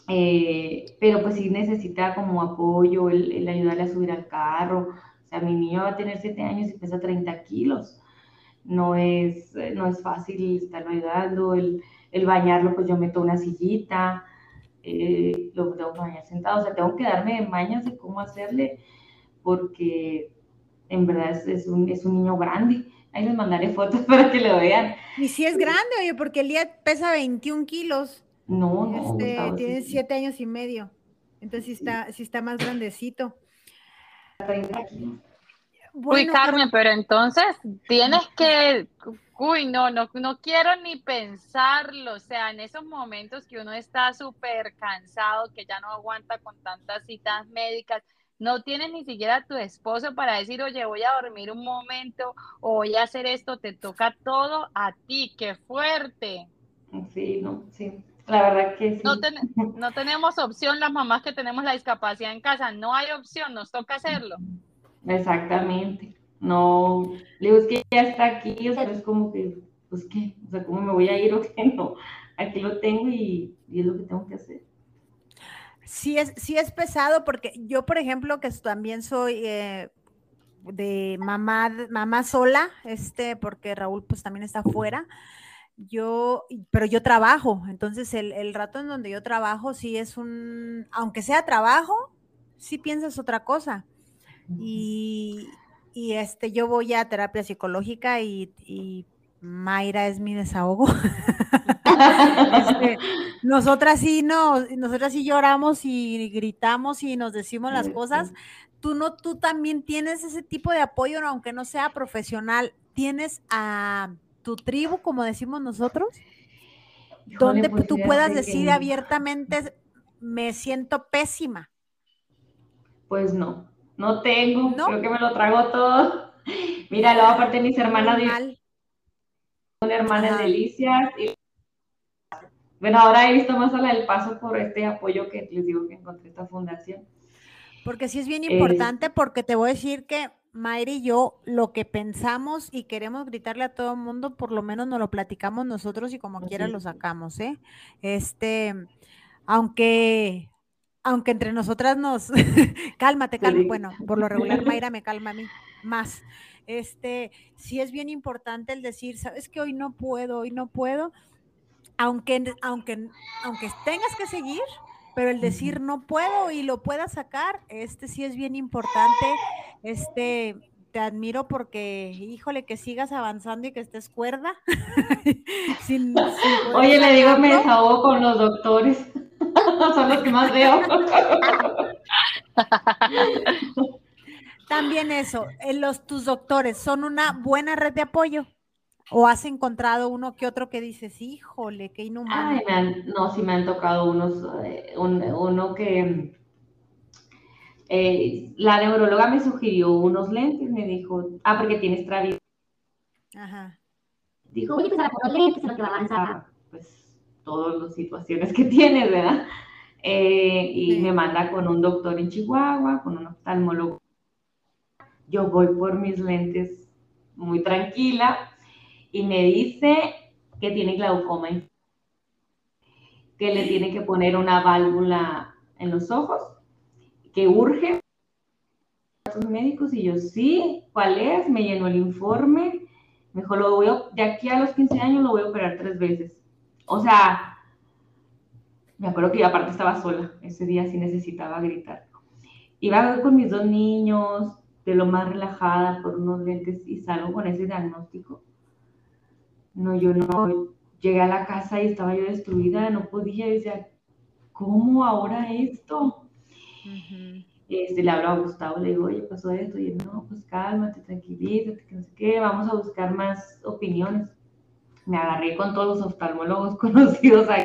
eh, pero pues sí necesita como apoyo, el, ayudarle a subir al carro. O sea, mi niño va a tener 7 años y pesa 30 kilos. No es, no es fácil estarlo ayudando, el, el bañarlo, pues yo meto una sillita, eh, lo tengo que bañar sentado, o sea, tengo que darme mañas de cómo hacerle, porque en verdad es, un, es un niño grande. Ahí les mandaré fotos para que lo vean.
Y si es grande, oye, porque el día pesa 21 kilos.
No, no.
Este, tiene siete años y medio. Entonces sí está, sí está más grandecito.
uy, Carmen, pero... entonces tienes que, uy, no, no, no quiero ni pensarlo. O sea, en esos momentos que uno está súper cansado, que ya no aguanta con tantas citas médicas, no tienes ni siquiera a tu esposo para decir, oye, voy a dormir un momento o voy a hacer esto, te toca todo a ti, qué fuerte.
Sí, no, sí. La verdad que sí.
No, tenemos opción las mamás que tenemos la discapacidad en casa, no hay opción, nos toca hacerlo.
Exactamente. No, le digo, es que ya está aquí, o sea, es como que, pues qué, o sea, ¿cómo me voy a ir o qué? No, aquí lo tengo y, es lo que tengo que hacer.
Sí es, sí es pesado porque yo, por ejemplo, que también soy eh, de mamá, mamá sola, este, porque Raúl pues también está afuera yo, pero yo trabajo, entonces el, rato en donde yo trabajo sí es un, aunque sea trabajo, sí piensas otra cosa. Y, este, yo voy a terapia psicológica y, Mayra es mi desahogo. Este, nosotras sí no, nosotras sí lloramos y gritamos y nos decimos las cosas. Tú no, tú también tienes ese tipo de apoyo, aunque no sea profesional, tienes a tu tribu, como decimos nosotros, donde pues tú puedas decir abiertamente, me siento pésima.
Pues no, no tengo, creo que me lo trago todo. Mira, luego aparte mis hermanas, una hermana de Delicias. bueno, ahora he visto más a la del paso por este apoyo que les digo que encontré esta fundación.
Porque sí es bien importante, porque te voy a decir que Mayra y yo lo que pensamos y queremos gritarle a todo el mundo, por lo menos nos lo platicamos nosotros y como quiera lo sacamos, ¿eh? Este, aunque, aunque entre nosotras nos, cálmate, cálmate, bueno, por lo regular Mayra me calma a mí más. Este, sí es bien importante el decir, sabes que hoy no puedo, hoy no puedo, aunque, aunque, aunque tengas que seguir, pero el decir no puedo y lo pueda sacar, este sí es bien importante. Este, te admiro porque, híjole, que sigas avanzando y que estés cuerda.
Oye, le digo, me desahogo con los doctores. Son los que más veo.
También eso, eh, los, tus doctores son una buena red de apoyo. ¿O has encontrado uno que otro que dices, híjole, qué inhumano?
Ay, no, sí me han tocado unos, eh, uno que eh, la neuróloga me sugirió unos lentes, me dijo, ah, porque tienes travis. Ajá. Dijo, oye, pues a los lentes lo que va a avanzar, pues todas las situaciones que tienes, ¿verdad? Eh, y me manda con un doctor en Chihuahua, con un oftalmólogo. Yo voy por mis lentes muy tranquila y me dice que tiene glaucoma, que le tiene que poner una válvula en los ojos, que urge a los médicos y yo sí, ¿cuál es? Me llenó el informe, me dijo, lo voy a, de aquí a los 15 años lo voy a operar tres veces. O sea, me acuerdo que yo aparte estaba sola, ese día sí necesitaba gritar. Iba con mis dos niños, de lo más relajada, por unos lentes y salgo con ese diagnóstico. No, yo no llegué a la casa y estaba yo destruida, no podía, decía, ¿cómo ahora esto? este, le hablo a Gustavo, le digo, oye, pasó esto, y él, no, pues cálmate, tranquilízate, que no sé qué, vamos a buscar más opiniones. Me agarré con todos los oftalmólogos conocidos ahí.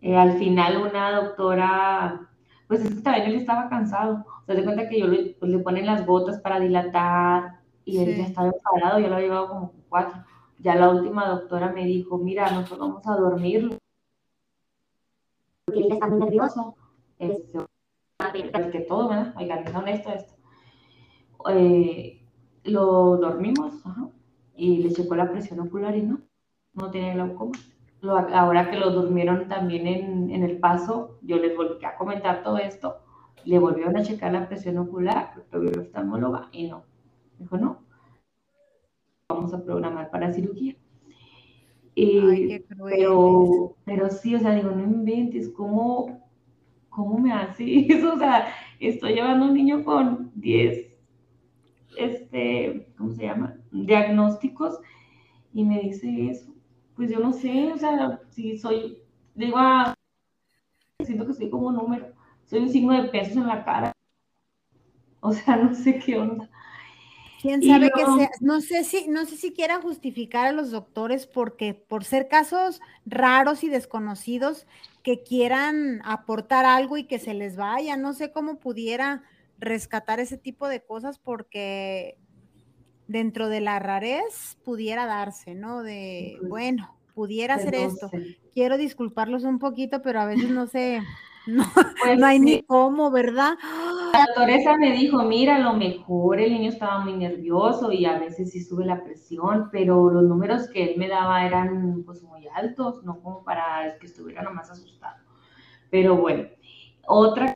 Eh, al final una doctora, pues es que también él estaba cansado, se da cuenta que yo le, pues, le ponen las gotas para dilatar, y él ya estaba enfadado, ya lo había llevado como cuatro. Ya la última doctora me dijo, mira, nosotros vamos a dormirlo. Porque él está muy nervioso. Este, que todo, ¿verdad? Oigan, son esto, esto. Eh, lo dormimos, ajá. Y le checó la presión ocular y no, no tenía glaucoma. ahora que lo durmieron también en, en, el paso, yo les volví a comentar todo esto, le volvieron a checar la presión ocular, lo vio la oftalmóloga y no. Dijo, no, vamos a programar para cirugía. pero, pero sí, o sea, digo, no inventes, ¿cómo, cómo me hace eso? O sea, estoy llevando un niño con 10, este, ¿cómo se llama? Diagnósticos y me dice eso. Pues yo no sé, o sea, si soy, digo, ah, siento que soy como un número, soy un signo de pesos en la cara. O sea, no sé qué onda.
Quién sabe que sea, no sé si, no sé si quiera justificar a los doctores porque por ser casos raros y desconocidos que quieran aportar algo y que se les vaya, no sé cómo pudiera rescatar ese tipo de cosas porque dentro de la rarez pudiera darse, ¿no? De, bueno, pudiera ser esto. Quiero disculparlos un poquito, pero a veces no sé, no, pues no hay ni cómo, ¿verdad?
La doctora me dijo, mira, a lo mejor el niño estaba muy nervioso y a veces sí sube la presión, pero los números que él me daba eran pues muy altos, no como para que estuviera nomás asustado. Pero bueno, otra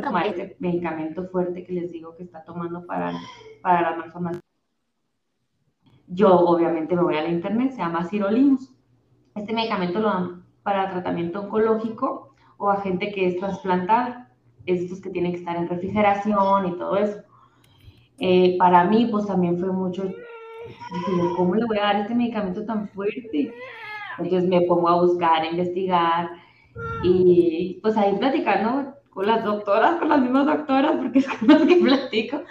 tomar este medicamento fuerte que les digo que está tomando para, para la malformación. Yo obviamente me voy a la internet, se llama Sirolimus. Este medicamento lo dan para tratamiento oncológico o a gente que es trasplantada, estos que tienen que estar en refrigeración y todo eso. Eh, para mí, pues también fue mucho, ¿cómo le voy a dar este medicamento tan fuerte? Entonces me pongo a buscar, a investigar y pues ahí platicando con las doctoras, con las mismas doctoras, porque es con las que platico.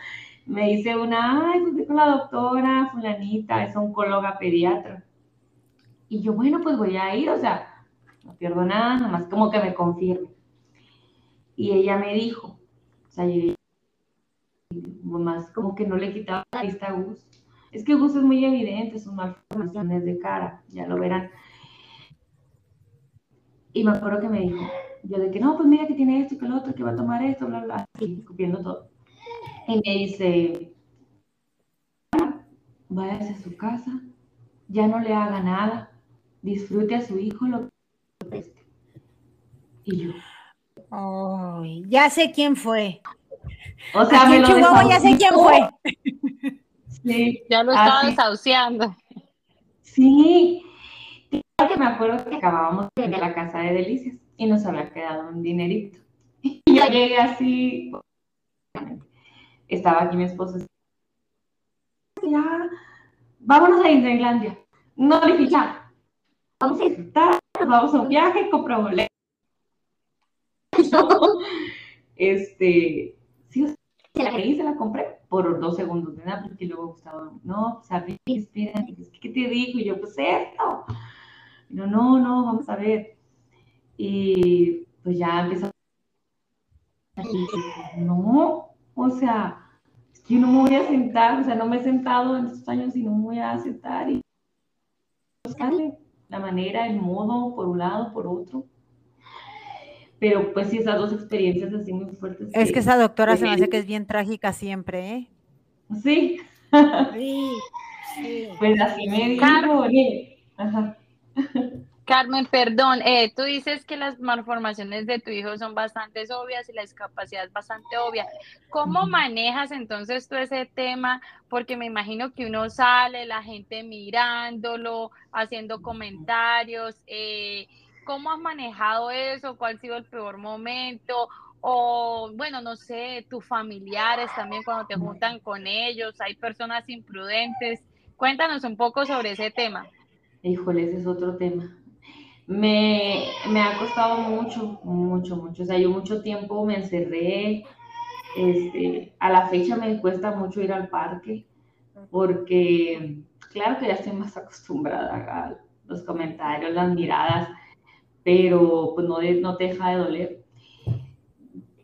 Me dice una, ay, pues con la doctora fulanita, es oncóloga pediatra. Y yo, bueno, pues voy a ir, o sea, no pierdo nada, nomás como que me confirme. Y ella me dijo, o sea, yo, más como que no le quitaba la vista a Gus. Es que Gus es muy evidente, son malformaciones de cara, ya lo verán. Y me acuerdo que me dijo, yo de que no, pues mira que tiene esto y que lo otro, que va a tomar esto, bla, bla, así, copiando todo. Y me dice, váyase a su casa, ya no le haga nada, disfrute a su hijo lo que Y yo.
Oh, ya sé quién fue.
O sea, me lo ya sé quién fue. Sí, ya lo estaba desahuciando.
Sí, que me acuerdo que acabábamos de la casa de Delicias y nos había quedado un dinerito. Y yo llegué así, estaba aquí mi esposo, ya, vámonos a Disneylandia, no le vamos a disfrutar, vamos a un viaje, compra boletos. este, sí, se la se la compré por dos segundos, ¿verdad? Porque luego Gustavo, no, pues espera, ¿qué te dijo? Y yo, pues esto. No, no, no, vamos a ver. Y pues ya empezó. No, o sea, es que yo no me voy a sentar, o sea, no me he sentado en estos años y no me voy a sentar y buscarle la manera, el modo, por un lado, por otro. Pero pues sí, esas dos experiencias así muy fuertes.
Es que, esa doctora se me hace que es bien trágica siempre, ¿eh?
Sí. Sí. Pues así me dijo, Ajá.
Carmen, perdón, eh, tú dices que las malformaciones de tu hijo son bastante obvias y la discapacidad es bastante obvia. ¿Cómo manejas entonces tú ese tema? Porque me imagino que uno sale, la gente mirándolo, haciendo comentarios. Eh, ¿Cómo has manejado eso? ¿Cuál ha sido el peor momento? O, bueno, no sé, tus familiares también cuando te juntan con ellos, hay personas imprudentes. Cuéntanos un poco sobre ese tema.
Híjole, ese es otro tema. Me, me, ha costado mucho, mucho, mucho. O sea, yo mucho tiempo me encerré. Este, a la fecha me cuesta mucho ir al parque porque, claro que ya estoy más acostumbrada a los comentarios, las miradas, pero pues no, no te deja de doler.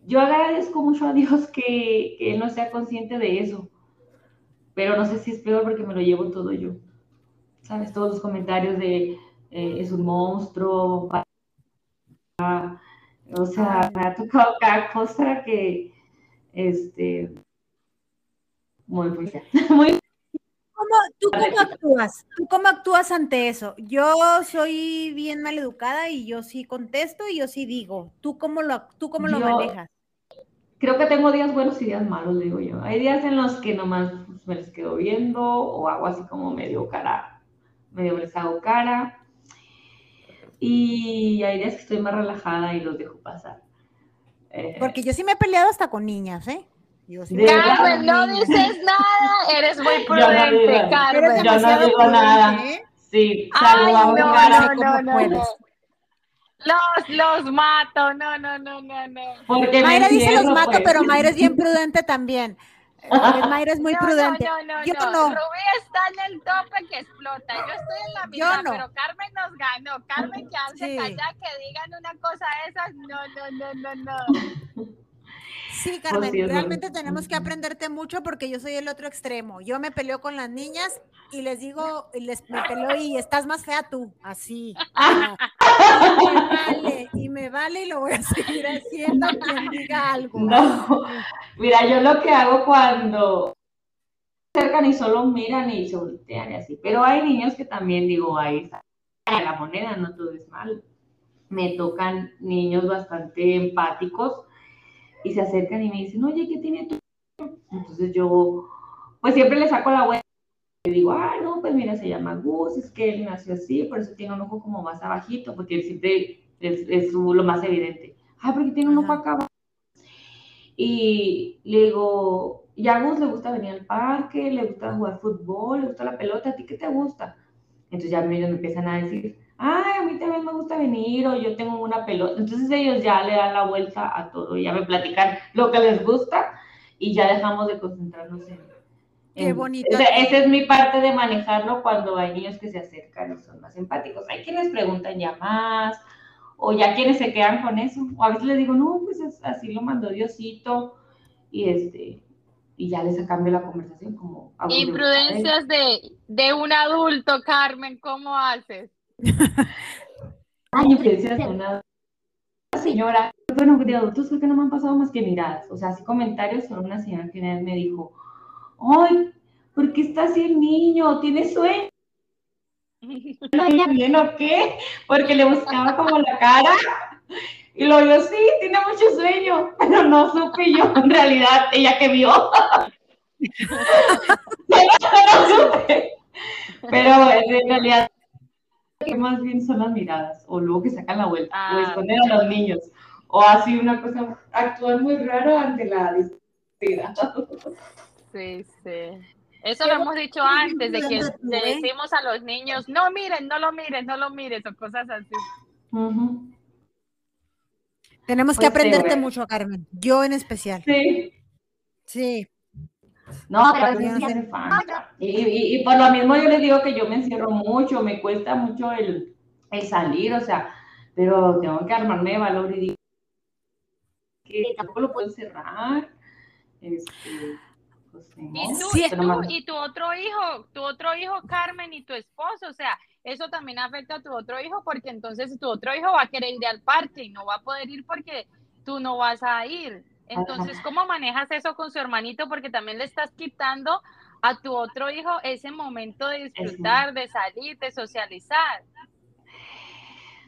Yo agradezco mucho a Dios que, que Él no sea consciente de eso, pero no sé si es peor porque me lo llevo todo yo. ¿sabes? Todos los comentarios de eh, es un monstruo, o sea, me ha tocado cada cosa que, este, muy, muy, muy
¿Tú cómo actúas? ¿Tú cómo actúas ante eso? Yo soy bien maleducada y yo sí contesto y yo sí digo. ¿Tú cómo lo, tú cómo lo manejas?
Creo que tengo días buenos y días malos, digo yo. Hay días en los que nomás me les quedo viendo o hago así como medio cara, medio les hago cara. Y hay días que estoy más relajada y los dejo pasar.
Porque yo sí me he peleado hasta con niñas, ¿eh?
Carmen, no dices nada, eres muy prudente, Carmen.
Yo no digo nada. Sí, salgo
no, cara. No, no, no, Los, los mato, no, no, no, no, no.
Porque Mayra dice los mato, pues. pero Mayra es bien prudente también. Mayra es muy prudente.
No, no, Yo no. Rubí está en el tope que explota. Yo estoy en la mitad, pero Carmen nos ganó. Carmen que hace sí. que digan una cosa de esas. No, no, no, no, no.
Sí, Carmen, realmente tenemos que aprenderte mucho porque yo soy el otro extremo. Yo me peleo con las niñas y les digo, y les me peleo y estás más fea tú, así. y, me vale, y me vale y lo voy a seguir haciendo quien diga algo.
No, mira, yo lo que hago cuando se acercan y solo miran y se voltean y así, pero hay niños que también digo, ahí está la moneda, no todo es malo. Me tocan niños bastante empáticos y se acercan y me dicen, oye, ¿qué tiene tu? Entonces yo, pues siempre le saco la vuelta y digo, ah, no, pues mira, se llama Gus, es que él nació así, por eso tiene un ojo como más abajito, porque él siempre es, lo más evidente. Ah, porque tiene un ojo acá Y le digo, y a Gus le gusta venir al parque, le gusta jugar fútbol, le gusta la pelota, ¿a ti qué te gusta? Entonces ya ellos me empiezan a decir, ay, a mí también me gusta venir o yo tengo una pelota. Entonces ellos ya le dan la vuelta a todo, ya me platican lo que les gusta y ya dejamos de concentrarnos en...
Qué bonito.
esa es mi parte de manejarlo cuando hay niños que se acercan y son más empáticos. Hay quienes preguntan ya más o ya quienes se quedan con eso. O a veces les digo, no, pues así lo mandó Diosito y este y ya les cambio la conversación como...
Imprudencias de, de un adulto, Carmen, ¿cómo haces?
Ay, de una señora. Bueno, de adultos creo que no me han pasado más que miradas. O sea, así comentarios sobre una señora que me dijo, ay, ¿por qué está así el niño? ¿Tiene sueño? ¿No bien o qué? Porque le buscaba como la cara. Y lo vio, sí, tiene mucho sueño, pero no supe yo en realidad, ella que vio. pero en realidad que más bien son las miradas, o luego que sacan la vuelta, o ah, esconder a los niños, o así una cosa, actúan muy raro ante la discapacidad.
Sí, sí. Eso lo hemos dicho antes, de que le decimos a los niños, no miren, no lo miren, no lo miren, o cosas así.
Tenemos que pues aprenderte mucho, Carmen. Yo en especial.
Sí.
Sí.
No, pero no hace falta. Y, y, por lo mismo yo les digo que yo me encierro mucho, me cuesta mucho el, el salir, o sea, pero tengo que armarme de valor y digo que tampoco lo puedo encerrar. Este,
pues, ¿Y, tú, y, tú, y tu otro hijo, tu otro hijo, Carmen, y tu esposo, o sea, eso también afecta a tu otro hijo porque entonces tu otro hijo va a querer ir al parque y no va a poder ir porque tú no vas a ir. Entonces, ¿cómo manejas eso con su hermanito? Porque también le estás quitando a tu otro hijo ese momento de disfrutar, de salir, de socializar.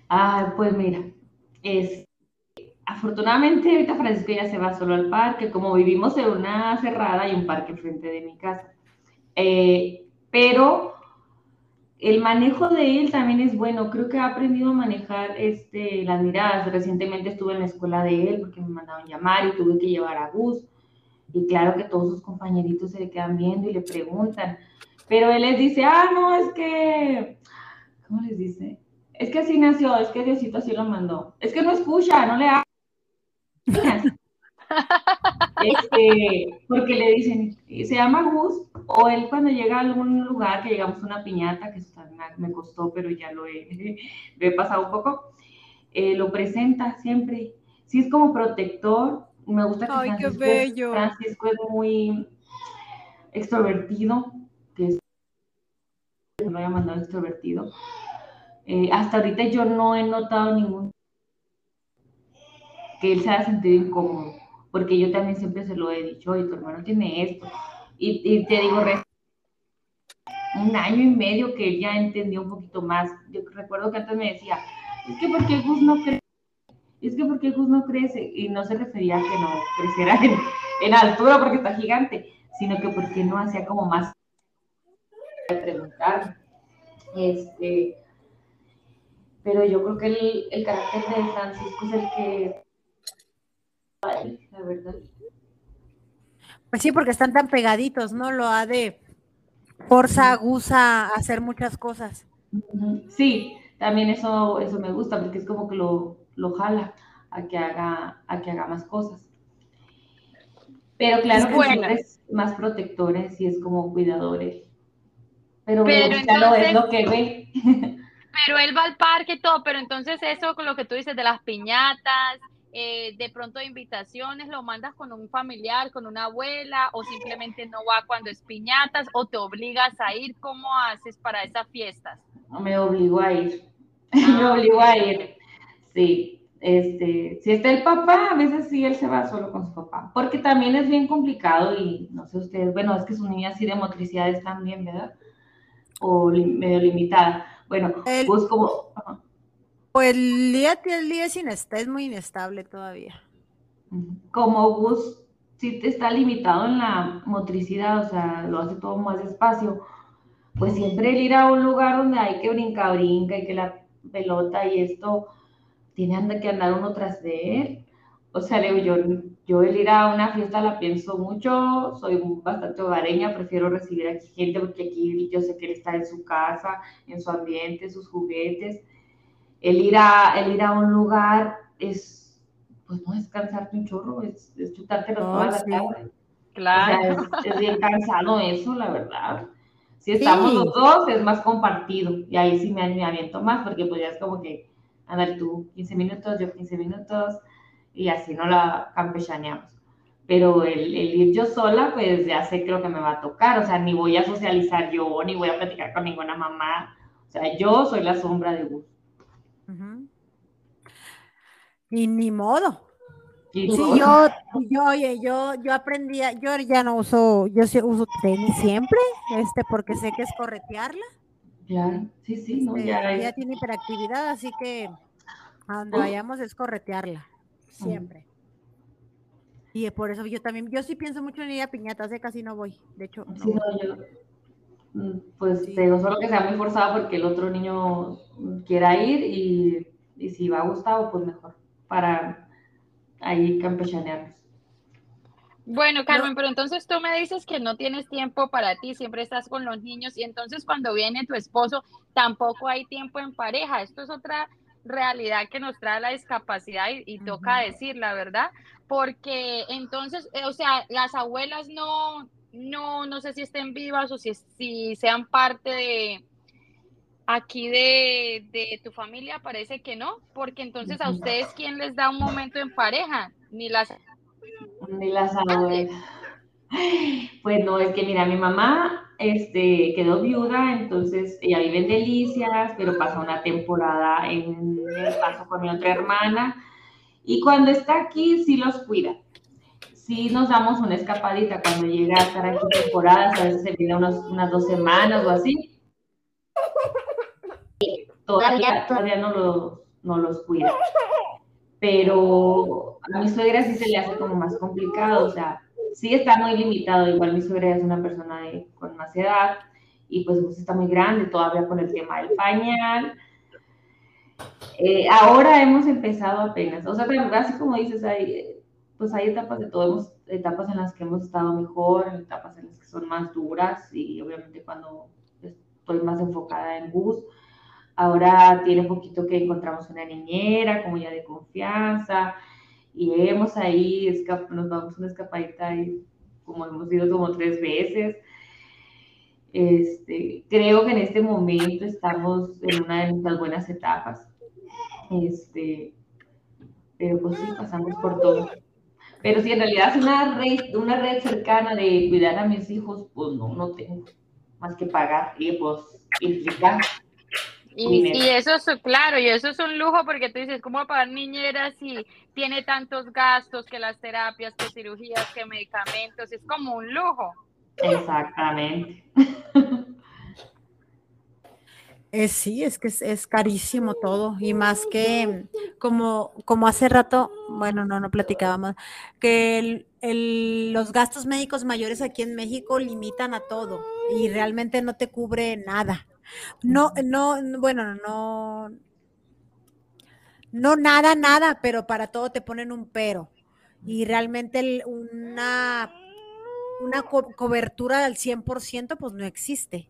Ah, pues mira, es afortunadamente ahorita Francisco ya se va solo al parque, como vivimos en una cerrada y un parque frente de mi casa. Eh, pero el manejo de él también es bueno. Creo que ha aprendido a manejar este, las miradas. Recientemente estuve en la escuela de él porque me mandaban llamar y tuve que llevar a Gus. Y claro que todos sus compañeritos se le quedan viendo y le preguntan. Pero él les dice, ah, no, es que, ¿cómo les dice? Es que así nació, es que Diosito así lo mandó. Es que no escucha, no le habla. Este, porque le dicen, se llama Gus, o él cuando llega a algún lugar, que llegamos a una piñata, que me costó, pero ya lo he, he pasado un poco, eh, lo presenta siempre. Sí es como protector, me gusta que
Ay,
Francisco,
qué bello.
Francisco es muy extrovertido, que es, me había mandado extrovertido. Eh, hasta ahorita yo no he notado ningún que él se haya sentido incómodo, porque yo también siempre se lo he dicho, y tu hermano tiene esto, y, te digo, un año y medio que él ya entendió un poquito más. Yo recuerdo que antes me decía, es que porque Gus no crece, es que porque Gus no crece, y no se refería a que no creciera en, en altura porque está gigante, sino que porque no hacía como más preguntar. Este, pero yo creo que el, el carácter de Francisco es el que la verdad.
Pues sí, porque están tan pegaditos, ¿no? Lo ha de forza Gusa hacer muchas cosas.
Sí, también eso, eso me gusta, porque es como que lo, lo jala a que haga, a que haga más cosas. Pero claro que es más protectores y es como cuidadores. Pero, pero es lo que ve.
Pero él va al parque y todo, pero entonces eso con lo que tú dices de las piñatas, eh, de pronto invitaciones, lo mandas con un familiar, con una abuela, o simplemente no va cuando es piñatas, o te obligas a ir, ¿cómo haces para esas fiestas?
No me obligo a ir, me ah, obligo a ir, sí. Este, si está el papá, a veces sí él se va solo con su papá, porque también es bien complicado y no sé ustedes, bueno, es que su niña así de motricidad están bien, ¿verdad? O medio limitada. Bueno, pues como...
Pues el día, el día es, inestable, es muy inestable todavía.
Como Gus sí está limitado en la motricidad, o sea, lo hace todo más despacio, pues siempre el ir a un lugar donde hay que brincar, brinca y que la pelota y esto, tiene que andar uno tras de él. O sea, yo, yo el ir a una fiesta la pienso mucho, soy bastante hogareña, prefiero recibir aquí gente porque aquí yo sé que él está en su casa, en su ambiente, sus juguetes el ir a, el ir a un lugar es, pues no es cansarte un chorro, es, es chutarte los toda la
Claro.
es, bien cansado eso, la verdad. Si estamos los dos, es más compartido. Y ahí sí me, me aviento más, porque pues ya es como que, andar tú 15 minutos, yo 15 minutos, y así no la campechaneamos. Pero el, el, ir yo sola, pues ya sé que lo que me va a tocar. O sea, ni voy a socializar yo, ni voy a platicar con ninguna mamá. O sea, yo soy la sombra de gusto.
Y ni modo. Sí, yo, yo, oye, yo, yo aprendía, yo ya no uso, yo sí uso tenis siempre, este, porque sé que es corretearla.
Claro, sí, sí,
este, ya, tiene hiperactividad, así que a donde oh. vayamos es corretearla, siempre. Y por eso yo también, yo sí pienso mucho en ir a piñatas, de casi no voy, de hecho.
Sí, no, yo, mm, pues digo, solo que sea muy forzada porque el otro niño quiera ir y, y si va Gustavo, pues mejor para ahí campechanearnos.
Bueno, Carmen, pero entonces tú me dices que no tienes tiempo para ti, siempre estás con los niños y entonces cuando viene tu esposo tampoco hay tiempo en pareja. Esto es otra realidad que nos trae la discapacidad y, toca decir la verdad, porque entonces, eh, o sea, las abuelas no, no, no sé si estén vivas o si, si sean parte de, Aquí de, tu familia parece que no, porque entonces a ustedes quién les da un momento en pareja, ni las
ni las abuelas. Pues no, es que mira, mi mamá este, quedó viuda, entonces ella vive en Delicias, pero pasa una temporada en el paso con mi otra hermana. Y cuando está aquí, sí los cuida. Sí nos damos una escapadita cuando llega a estar aquí temporadas, a veces se viene unas dos semanas o así todavía, todavía no, los, no los cuida. Pero a mi suegra sí se le hace como más complicado, o sea, sí está muy limitado, igual mi suegra es una persona con más edad y pues, pues está muy grande todavía con el tema del pañal. Eh, ahora hemos empezado apenas, o sea, así como dices, hay, pues hay etapas de todo, etapas en las que hemos estado mejor, etapas en las que son más duras y obviamente cuando estoy más enfocada en bus, Ahora tiene poquito que encontramos una niñera, como ya de confianza, y hemos ahí, nos vamos una escapadita y como hemos ido como tres veces. Este, creo que en este momento estamos en una de nuestras buenas etapas. Este, pero pues sí, pasamos por todo. Pero si en realidad es una red, una red cercana de cuidar a mis hijos, pues no, no tengo más que pagar y pues implicar
y, eso es claro, y eso es un lujo porque tú dices, ¿cómo pagar niñeras si tiene tantos gastos que las terapias, que cirugías, que medicamentos? Es como un lujo.
Exactamente.
Es, sí, es que es, carísimo todo y más que como, como hace rato, bueno, no, no platicábamos, que los gastos médicos mayores aquí en México limitan a todo y realmente no te cubre nada. No, no, bueno, no, no nada, nada, pero para todo te ponen un pero. Y realmente una, una cobertura al 100% pues no existe.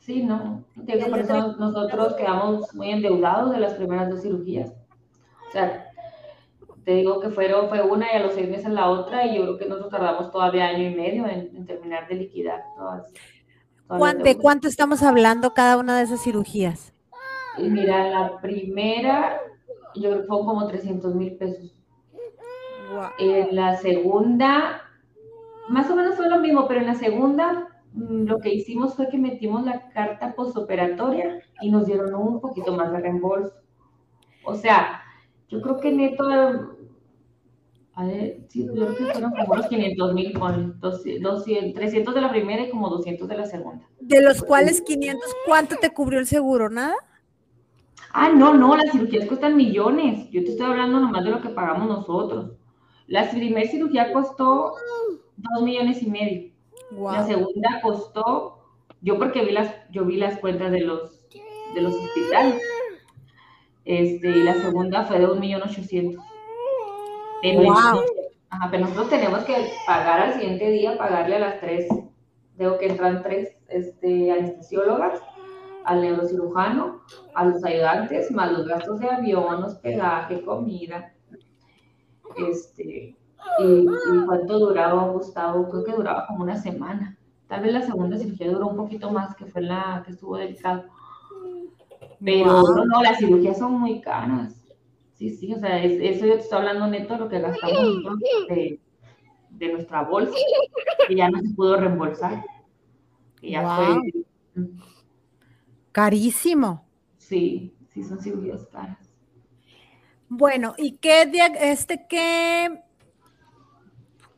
Sí, no. por eso nosotros quedamos muy endeudados de las primeras dos cirugías. O sea, te digo que fueron, fue una y a los seis meses la otra y yo creo que nosotros tardamos todavía año y medio en, terminar de liquidar todas.
¿De cuánto estamos hablando cada una de esas cirugías?
mira, la primera yo creo que fue como 300 mil pesos. En la segunda, más o menos fue lo mismo, pero en la segunda Mm, lo que hicimos fue que metimos la carta postoperatoria y nos dieron un poquito más de reembolso. O sea, yo creo que neto, a ver, sí, yo creo que fueron como unos 500 mil, con 300 de la primera y como 200 de la segunda.
De los cuales 500, ¿cuánto te cubrió el seguro? ¿Nada?
Ah, no, no, las cirugías cuestan millones. Yo te estoy hablando nomás de lo que pagamos nosotros. La primera cirugía costó 2 millones y medio. La segunda costó, yo porque vi las, yo vi las cuentas de los, de los hospitales. Este, y la segunda fue de un millón ochocientos. Pero, nosotros tenemos que pagar al siguiente día, pagarle a las tres, tengo que entrar tres este, anestesiólogas, al neurocirujano, a los ayudantes, más los gastos de avión, hospedaje, comida. Este, ¿Y, cuánto duraba, Gustavo? Creo que duraba como una semana. Tal vez la segunda cirugía duró un poquito más, que fue la que estuvo delicado. Pero no, no, las cirugías son muy caras. Sí, sí, o sea, eso yo te estoy hablando neto de lo que gastamos de, de, nuestra bolsa, que ya no se pudo reembolsar. Que ya fue.
Carísimo.
Sí, sí, son cirugías caras.
Bueno, ¿y qué, este, qué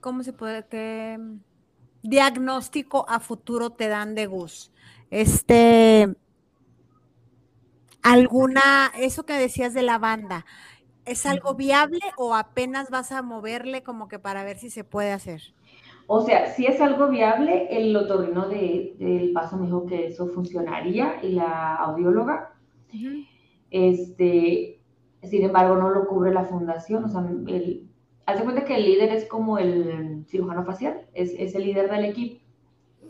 ¿cómo se puede, qué diagnóstico a futuro te dan de Gus? Este, alguna, eso que decías de la banda, ¿es algo viable o apenas vas a moverle como que para ver si se puede hacer?
O sea, si es algo viable, el otorrino del paso me dijo que eso funcionaría y la audióloga. Este, sin embargo, no lo cubre la fundación, o sea, el, Haz cuenta que el líder es como el cirujano facial, es, es, el líder del equipo.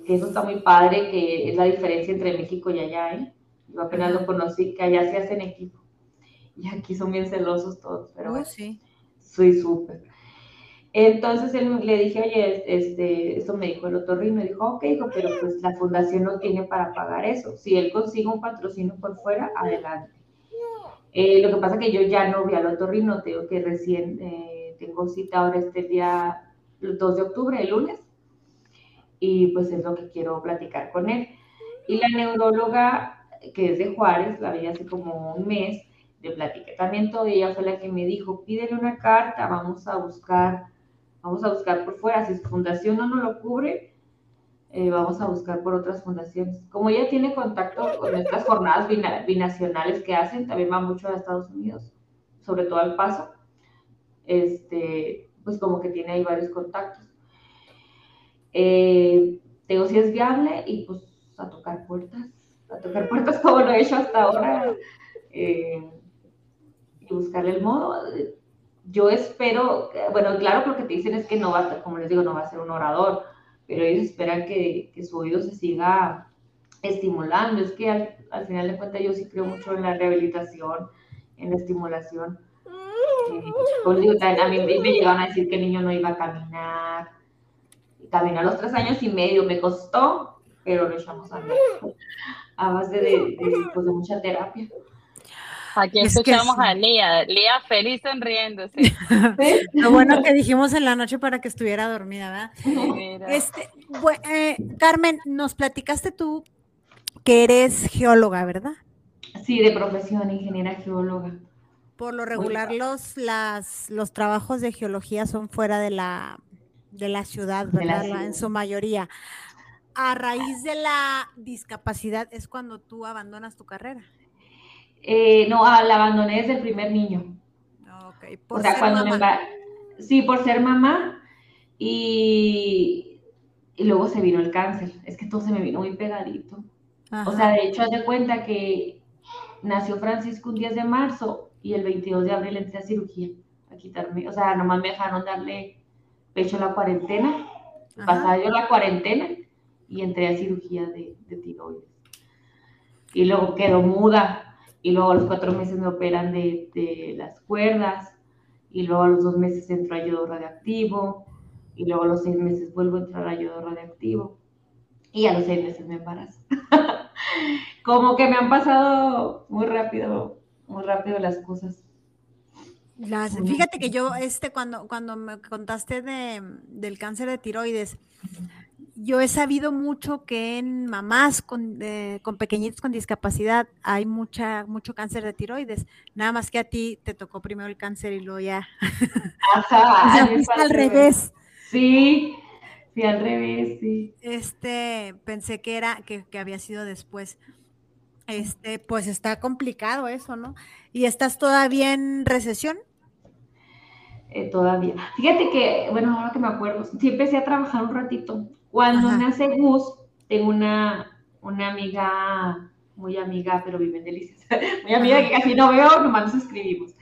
Que eso está muy padre, que es la diferencia entre México y allá, ¿eh? Yo apenas lo conocí, que allá se hacen equipo. Y aquí son bien celosos todos, pero bueno, sí. soy súper. Entonces él, le dije, oye, este, esto me dijo el otorrino, y dijo, ok, hijo, pero pues la fundación no tiene para pagar eso. Si él consigue un patrocinio por fuera, adelante. Eh, lo que pasa es que yo ya no vi al otorrino, tengo que recién... Eh, tengo cita ahora este día, el 2 de octubre, el lunes, y pues es lo que quiero platicar con él. Y la neuróloga, que es de Juárez, la vi hace como un mes, de platiqué también ella fue la que me dijo, pídele una carta, vamos a buscar, vamos a buscar por fuera, si su fundación no nos lo cubre, eh, vamos a buscar por otras fundaciones. Como ella tiene contacto con estas jornadas binacionales que hacen, también va mucho a Estados Unidos, sobre todo al paso este, pues como que tiene ahí varios contactos. Eh, tengo si es viable y pues a tocar puertas, a tocar puertas como lo he hecho hasta ahora eh, y buscarle el modo. Yo espero, bueno, claro que lo que te dicen es que no va a, como les digo, no va a ser un orador, pero ellos esperan que, que su oído se siga estimulando. Es que al, al final de cuentas yo sí creo mucho en la rehabilitación, en la estimulación a mí me llegaron a decir que el niño no iba a caminar. Caminar a los tres años y medio me costó, pero lo echamos a andar a base de, pues, de, mucha terapia.
Aquí escuchamos a Lía, Lía feliz sonriéndose.
Lo bueno que dijimos en la noche para que estuviera dormida, ¿verdad? Este, eh, Carmen, nos platicaste tú que eres geóloga, ¿verdad?
Sí, de profesión, ingeniera geóloga.
Por lo regular, los, las, los trabajos de geología son fuera de la, de la ciudad, ¿verdad? En su mayoría. A raíz de la discapacidad es cuando tú abandonas tu carrera.
Eh, no, ah, la abandoné desde el primer niño.
Ok,
o sea, cuando me Sí, por ser mamá y, y luego se vino el cáncer. Es que todo se me vino muy pegadito. O sea, de hecho, haz de cuenta que nació Francisco un 10 de marzo y el 22 de abril entré a cirugía a quitarme. O sea, nomás me dejaron darle pecho a la cuarentena. Pasaba yo la cuarentena y entré a cirugía de, de tiroides. Y luego quedó muda. Y luego a los cuatro meses me operan de, de las cuerdas. Y luego a los dos meses entro a yodo radioactivo. Y luego a los seis meses vuelvo a entrar a yodo radioactivo. Y a los seis meses me embarazo. Como que me han pasado muy rápido, muy rápido las cosas.
fíjate que yo, este, cuando, cuando me contaste de, del cáncer de tiroides, yo he sabido mucho que en mamás con, con pequeñitos con discapacidad hay mucha, mucho cáncer de tiroides. Nada más que a ti te tocó primero el cáncer y luego ya.
Ajá.
al revés.
Sí, sí, al revés, sí.
Este, pensé que era, que, que había sido después. Este, pues está complicado eso, ¿no? ¿Y estás todavía en recesión?
Eh, todavía. Fíjate que, bueno, ahora que me acuerdo, sí empecé a trabajar un ratito. Cuando nace Gus, tengo una, una amiga, muy amiga, pero vive en Delicias, muy amiga que casi no veo, nomás nos escribimos.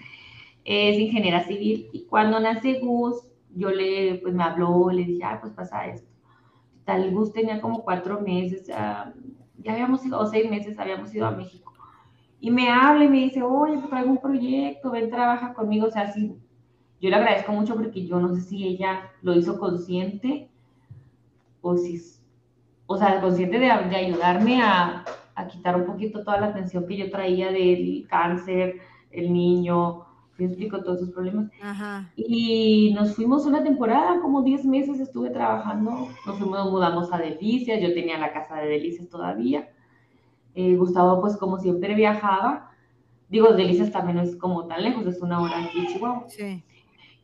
Es ingeniera civil. Y cuando nace Gus, yo le, pues me habló, le dije, ah, pues pasa esto. Tal Gus tenía como cuatro meses, ya habíamos ido, o seis meses habíamos ido a México. Y me habla y me dice, oye, pues traigo un proyecto, ven, trabaja conmigo. O sea, sí, yo le agradezco mucho porque yo no sé si ella lo hizo consciente o si, o sea, consciente de, de ayudarme a, a, quitar un poquito toda la atención que yo traía del cáncer, el niño, me explico todos esos problemas. Y nos fuimos una temporada, como 10 meses estuve trabajando, nos fuimos, mudamos a Delicias, yo tenía la casa de Delicias todavía. Eh, Gustavo, pues como siempre viajaba, digo, Delicias también no es como tan lejos, es una hora aquí en Chihuahua. Sí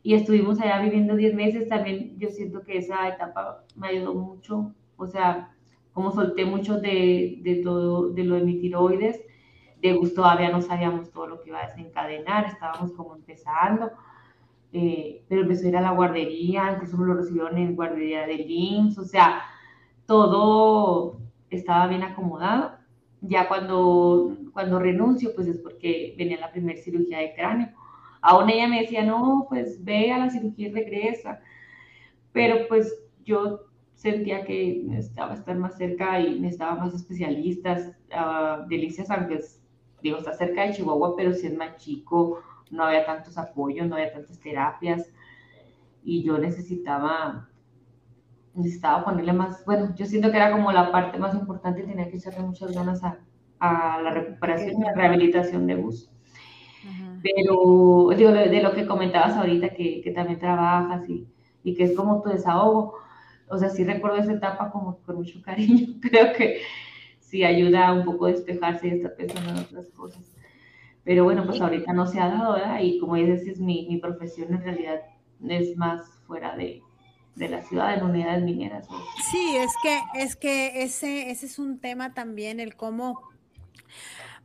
y estuvimos allá viviendo 10 meses, también yo siento que esa etapa me ayudó mucho, o sea, como solté mucho de, de todo, de lo de mi tiroides, de gusto todavía no sabíamos todo lo que iba a desencadenar, estábamos como empezando, eh, pero empezó a ir a la guardería, incluso me lo recibieron en guardería de IMSS, o sea, todo estaba bien acomodado. Ya cuando, cuando renuncio, pues es porque venía la primera cirugía de cráneo Aún ella me decía, no, pues ve a la cirugía y regresa. Pero pues yo sentía que necesitaba estar más cerca y necesitaba más especialistas. Uh, Delicias, aunque digo, está cerca de Chihuahua, pero si es más chico, no había tantos apoyos, no había tantas terapias. Y yo necesitaba, necesitaba ponerle más, bueno, yo siento que era como la parte más importante, tenía que echarle muchas ganas a, a la recuperación y la rehabilitación de bus. Pero digo, de, lo que comentabas ahorita, que, que también trabajas y, y, que es como tu desahogo, o sea, sí recuerdo esa etapa como con mucho cariño, creo que sí ayuda un poco a despejarse y estar pensando en otras cosas. Pero bueno, pues ahorita no se ha dado, ¿verdad? Y como dices, es mi, mi profesión en realidad es más fuera de, de la ciudad, en unidades mineras.
Sí, es que, es que ese, ese es un tema también, el cómo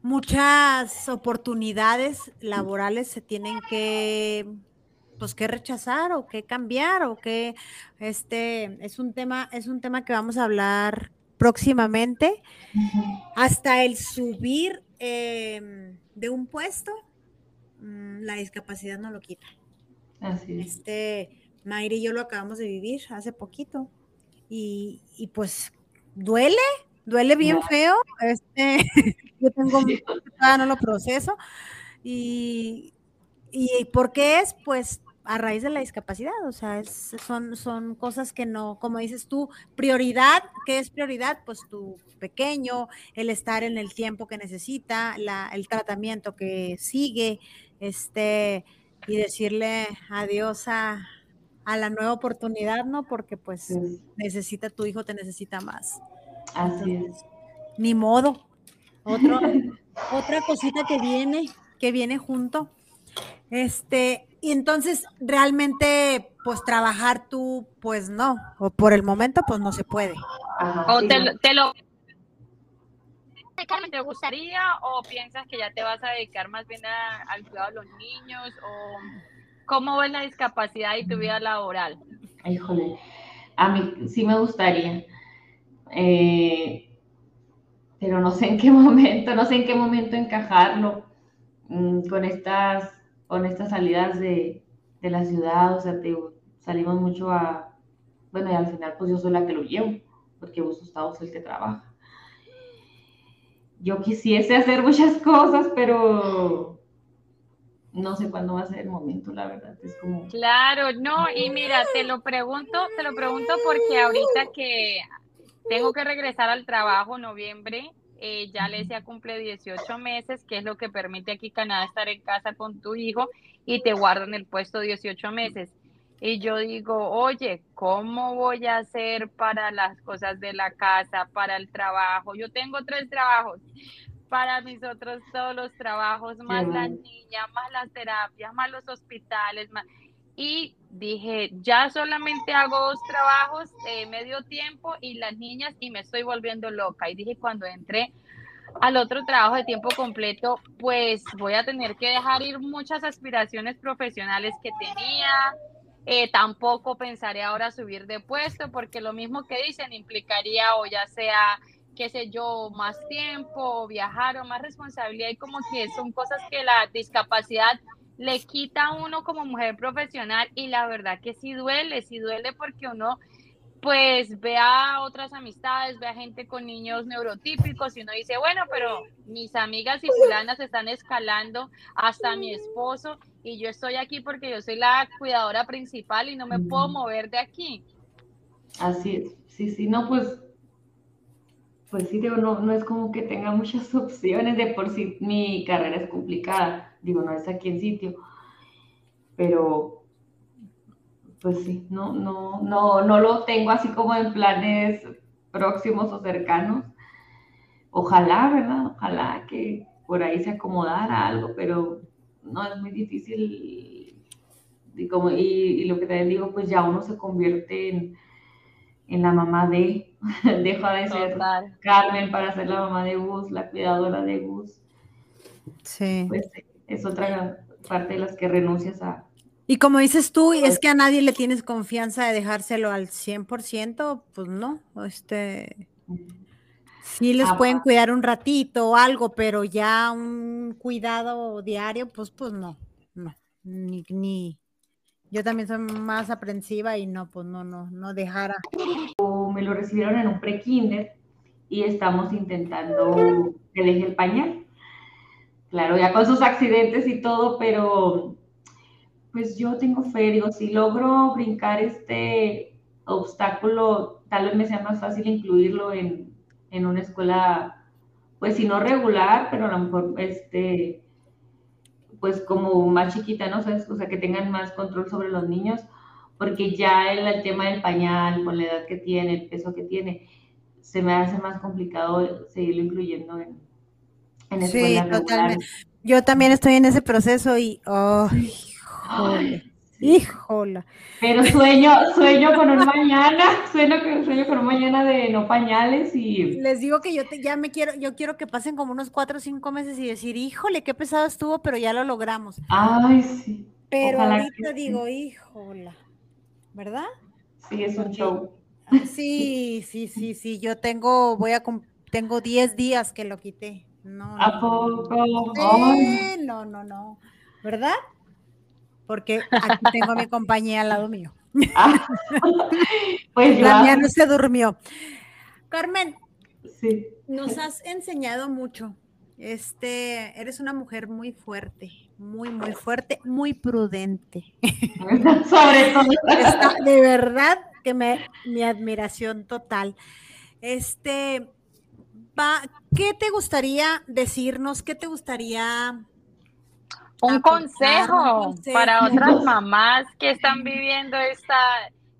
muchas oportunidades laborales se tienen que pues que rechazar o que cambiar o que este es un tema es un tema que vamos a hablar próximamente hasta el subir em, de un puesto mm, la discapacidad no lo quita
Así
es. este Mayri y yo lo acabamos de vivir hace poquito y, y pues duele duele bien feo, este, yo tengo, todavía no lo proceso, y, y ¿por qué es? Pues a raíz de la discapacidad, o sea, son, son cosas que no, como dices tú, prioridad, ¿qué es prioridad? Pues tu pequeño, el estar en el tiempo que necesita, la, el tratamiento que sigue, este, y decirle adiós a, a la nueva oportunidad, ¿no? Porque pues necesita tu hijo, te necesita más.
Así es.
Ni modo. otra cosita que viene, que viene junto. Este, Y entonces, realmente, pues trabajar tú, pues no, o por el momento, pues no se puede.
o te, lo, te lo ¿te gustaría o piensas que ya te vas a dedicar más bien al cuidado de los niños? ¿O cómo ves la discapacidad y tu vida laboral?
Híjole, a mí sí me gustaría. Eh, pero no sé en qué momento, no sé en qué momento encajarlo mm, con estas con estas salidas de, la ciudad, o sea, te, salimos mucho a, bueno, y al final pues yo soy la que lo llevo, porque Gustavo es el que trabaja. Yo quisiese hacer muchas cosas, pero no sé cuándo va a ser el momento, la verdad, es como...
Claro, no, y mira, te lo pregunto, te lo pregunto porque ahorita que tengo que regresar al trabajo en noviembre, eh, ya Alesia cumple 18 meses, que es lo que permite aquí Canadá estar en casa con tu hijo y te guardan el puesto 18 meses. Y yo digo, oye, ¿cómo voy a hacer para las cosas de la casa, para el trabajo? Yo tengo tres trabajos, para mis otros todos los trabajos, más las niñas, más las terapias, más los hospitales, más... Y dije, ya solamente hago dos trabajos de medio tiempo y las niñas y me estoy volviendo loca. Y dije, cuando entré al otro trabajo de tiempo completo, pues voy a tener que dejar ir muchas aspiraciones profesionales que tenía. Eh, tampoco pensaré ahora subir de puesto porque lo mismo que dicen implicaría o ya sea qué sé yo, más tiempo, viajar o más responsabilidad y como que son cosas que la discapacidad le quita a uno como mujer profesional y la verdad que sí duele, sí duele porque uno pues ve a otras amistades, ve a gente con niños neurotípicos y uno dice, bueno, pero mis amigas y fulanas están escalando hasta mi esposo y yo estoy aquí porque yo soy la cuidadora principal y no me puedo mover de aquí.
Así es, sí, sí, no, pues, pues sí, digo, no, no es como que tenga muchas opciones, de por sí mi carrera es complicada digo, no es aquí en sitio, pero pues sí, no, no, no, no lo tengo así como en planes próximos o cercanos. Ojalá, ¿verdad? Ojalá que por ahí se acomodara algo, pero no es muy difícil. Y, como, y, lo que te digo, pues ya uno se convierte en, en la mamá de, deja de ser Carmen para ser la mamá de Gus, la cuidadora de Gus.
Sí.
Pues es otra parte de las que renuncias a...
Y como dices tú, es que a nadie le tienes confianza de dejárselo al 100%, pues no, este... Sí les ah, pueden cuidar un ratito o algo, pero ya un cuidado diario, pues, pues no, no, ni, ni, yo también soy más aprensiva y no, pues no, no, no dejara.
Me lo recibieron en un pre-kinder y estamos intentando que deje el pañal claro, ya con sus accidentes y todo, pero pues yo tengo fe, digo, si logro brincar este obstáculo, tal vez me sea más fácil incluirlo en, una escuela, pues si no regular, pero a lo mejor este, pues como más chiquita, ¿no? O sea, que tengan más control sobre los niños, porque ya el tema del pañal, con la edad que tiene, el peso que tiene, se me hace más complicado seguirlo incluyendo en,
sí, totalmente. Yo también estoy en ese proceso y, oh, híjole,
Pero sueño, sueño con un mañana, sueño, sueño con un mañana de no pañales y...
Les digo que yo ya me quiero, yo quiero que pasen como unos cuatro o cinco meses y decir, híjole, qué pesado estuvo, pero ya lo logramos.
Ay, sí.
Pero ahorita digo, híjole, ¿verdad?
Sí, es un show.
Sí, sí, sí, sí, yo tengo, voy a, tengo 10 días que lo quité. No,
¿A poco?
no, no, no. ¿Verdad? Porque aquí tengo a mi compañía al lado mío. Ah, pues La mía no se durmió. Carmen,
sí.
nos has enseñado mucho. Este, eres una mujer muy fuerte, muy, muy fuerte, muy prudente.
Sobre todo.
de verdad que me, mi admiración total. Este, ¿qué te gustaría decirnos? ¿Qué te gustaría
un consejo, para otras mamás que están viviendo esta,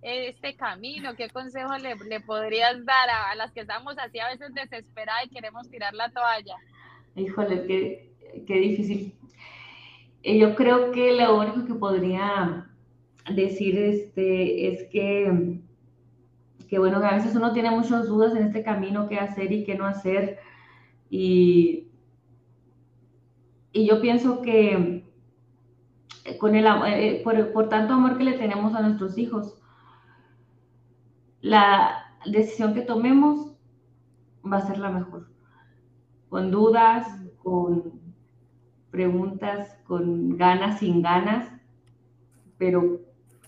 este camino? ¿Qué consejo le, podrías dar a, las que estamos así a veces desesperadas y queremos tirar la toalla?
Híjole, qué, qué difícil. Eh, yo creo que lo único que podría decir este, es que, que, bueno, a veces uno tiene muchas dudas en este camino, qué hacer y qué no hacer. Y, y yo pienso que con el, eh, por, por tanto amor que le tenemos a nuestros hijos, la decisión que tomemos va a ser la mejor. Con dudas, con preguntas, con ganas, sin ganas, pero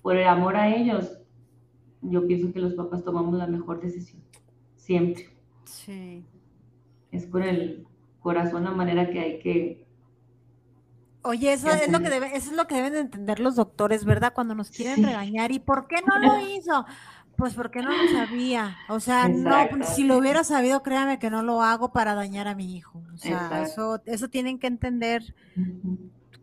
por el amor a ellos, yo pienso que los papás tomamos la mejor decisión, siempre. Sí. Es por el corazón la manera que hay que...
Oye, eso es, lo que debe, eso es lo que deben de entender los doctores, ¿verdad? Cuando nos quieren regañar. ¿Y por qué no lo hizo? Pues porque no lo sabía. O sea, no, si lo hubiera sabido, créame que no lo hago para dañar a mi hijo. O sea, eso, eso tienen que entender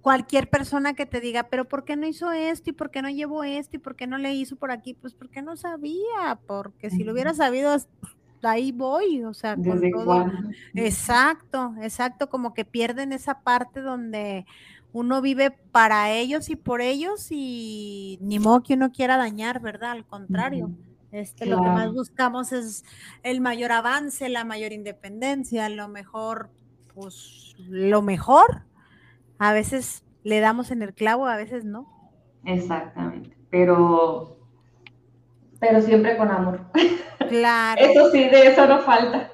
cualquier persona que te diga, pero ¿por qué no hizo esto? ¿Y por qué no llevó esto? ¿Y por qué no le hizo por aquí? Pues porque no sabía, porque si lo hubiera sabido, ahí voy, o sea, con todo. Exacto, exacto, como que pierden esa parte donde uno vive para ellos y por ellos y ni modo que uno quiera dañar, ¿verdad? Al contrario. Este, Lo que más buscamos es el mayor avance, la mayor independencia, lo mejor, pues lo mejor. A veces le damos en el clavo, a veces no.
Exactamente, pero, pero siempre con amor. Claro. eso sí, de eso no falta.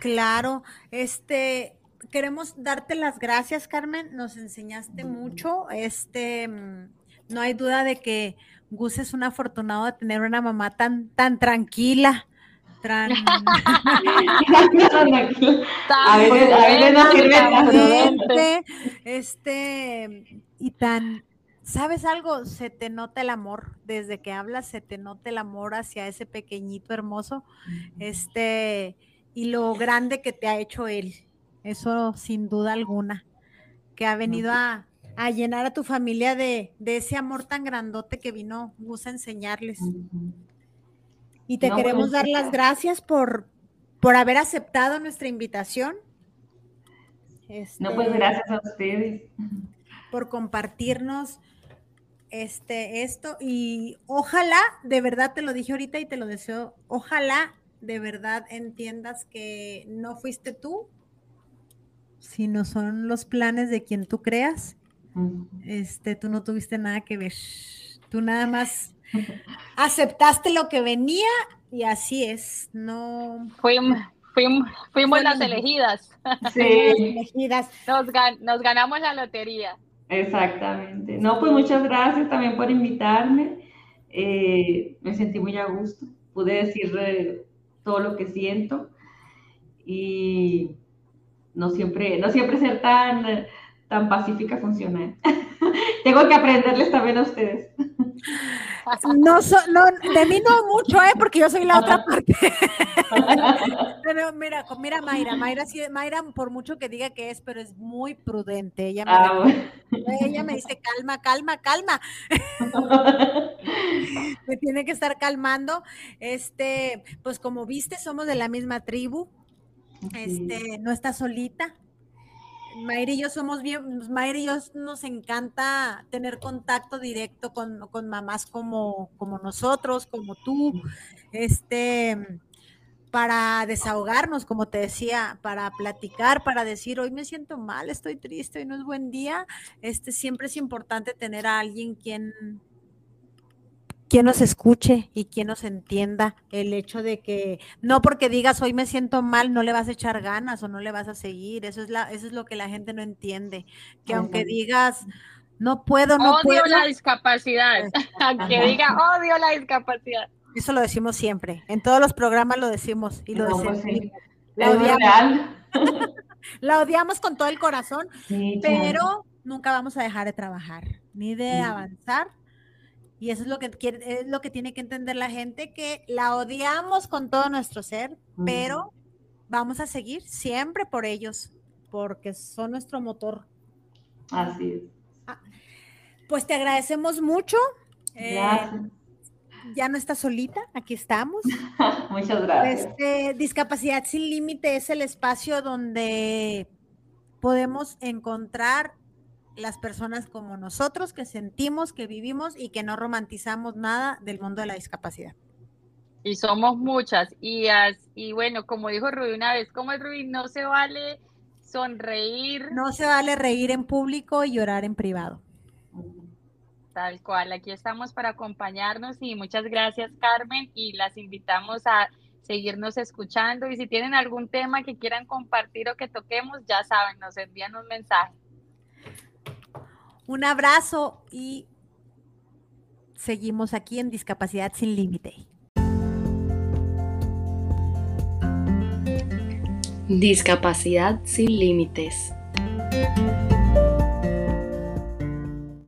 Claro, este, queremos darte las gracias, Carmen. Nos enseñaste mucho. Este, mm, no hay duda de que Gus es un afortunado de tener una mamá tan, tan tranquila. Tan... a este, y tan, ¿sabes algo? Se te nota el amor, desde que hablas se te nota el amor hacia ese pequeñito hermoso, este, y lo grande que te ha hecho él. Eso sin duda alguna, que ha venido a, llenar a tu familia de, ese amor tan grandote que vino Gus a enseñarles. Y te queremos dar las gracias por, por haber aceptado nuestra invitación.
no, pues este, gracias a ustedes.
Por compartirnos este, esto y ojalá, de verdad te lo dije ahorita y te lo deseo, ojalá de verdad entiendas que no fuiste tú, sino son los planes de quien tú creas. Este, tú no tuviste nada que ver. Tú nada más aceptaste lo que venía y así es. No.
Fuimos, fuimos, fuimos las elegidas. Sí. elegidas. Nos, nos ganamos la lotería.
Exactamente. No, pues muchas gracias también por invitarme. Eh, me sentí muy a gusto. Pude decir eh, todo lo que siento. Y no siempre, no siempre ser tan, tan pacífica funciona. Tengo que aprenderles también a ustedes.
No, no, de mí no mucho, ¿eh? porque yo soy la otra parte. pero mira, mira Mayra, Mayra, Mayra, por mucho que diga que es, pero es muy prudente. Ella me, ah, ella me dice, calma, calma, calma. me tiene que estar calmando. Este, pues como viste, somos de la misma tribu. Este, no está solita. Mayra y yo somos bien, Mayra y yo nos encanta tener contacto directo con, mamás como, como nosotros, como tú, este, para desahogarnos, como te decía, para platicar, para decir, hoy me siento mal, estoy triste, hoy no es buen día. Este, siempre es importante tener a alguien quien, quien nos escuche y quien nos entienda el hecho de que no porque digas hoy me siento mal, no le vas a echar ganas o no le vas a seguir. Eso es, la, eso es lo que la gente no entiende. Que aunque digas no puedo, no
odio la discapacidad. que diga odio la discapacidad.
Eso lo decimos siempre. En todos los programas lo decimos y lo decimos. Pues la, odiamos. la odiamos con todo el corazón, pero nunca vamos a dejar de trabajar ni de avanzar y eso es lo que quiere, es lo que tiene que entender la gente, que la odiamos con todo nuestro ser, pero vamos a seguir siempre por ellos, porque son nuestro motor.
Así es.
Ah, pues te agradecemos mucho. Eh, ya no estás solita, aquí estamos.
Muchas gracias.
Este, Discapacidad sin límite es el espacio donde podemos encontrar las personas como nosotros que sentimos, que vivimos y que no romantizamos nada del mundo de la discapacidad.
Y somos muchas. Y, y bueno, como dijo Rubí una vez, como es Rubí, no se vale sonreír.
No se vale reír en público y llorar en privado.
Tal cual, aquí estamos para acompañarnos y muchas gracias Carmen y las invitamos a seguirnos escuchando y si tienen algún tema que quieran compartir o que toquemos, ya saben, nos envían un mensaje.
Un abrazo y seguimos aquí en Discapacidad sin Límite.
Discapacidad sin límites.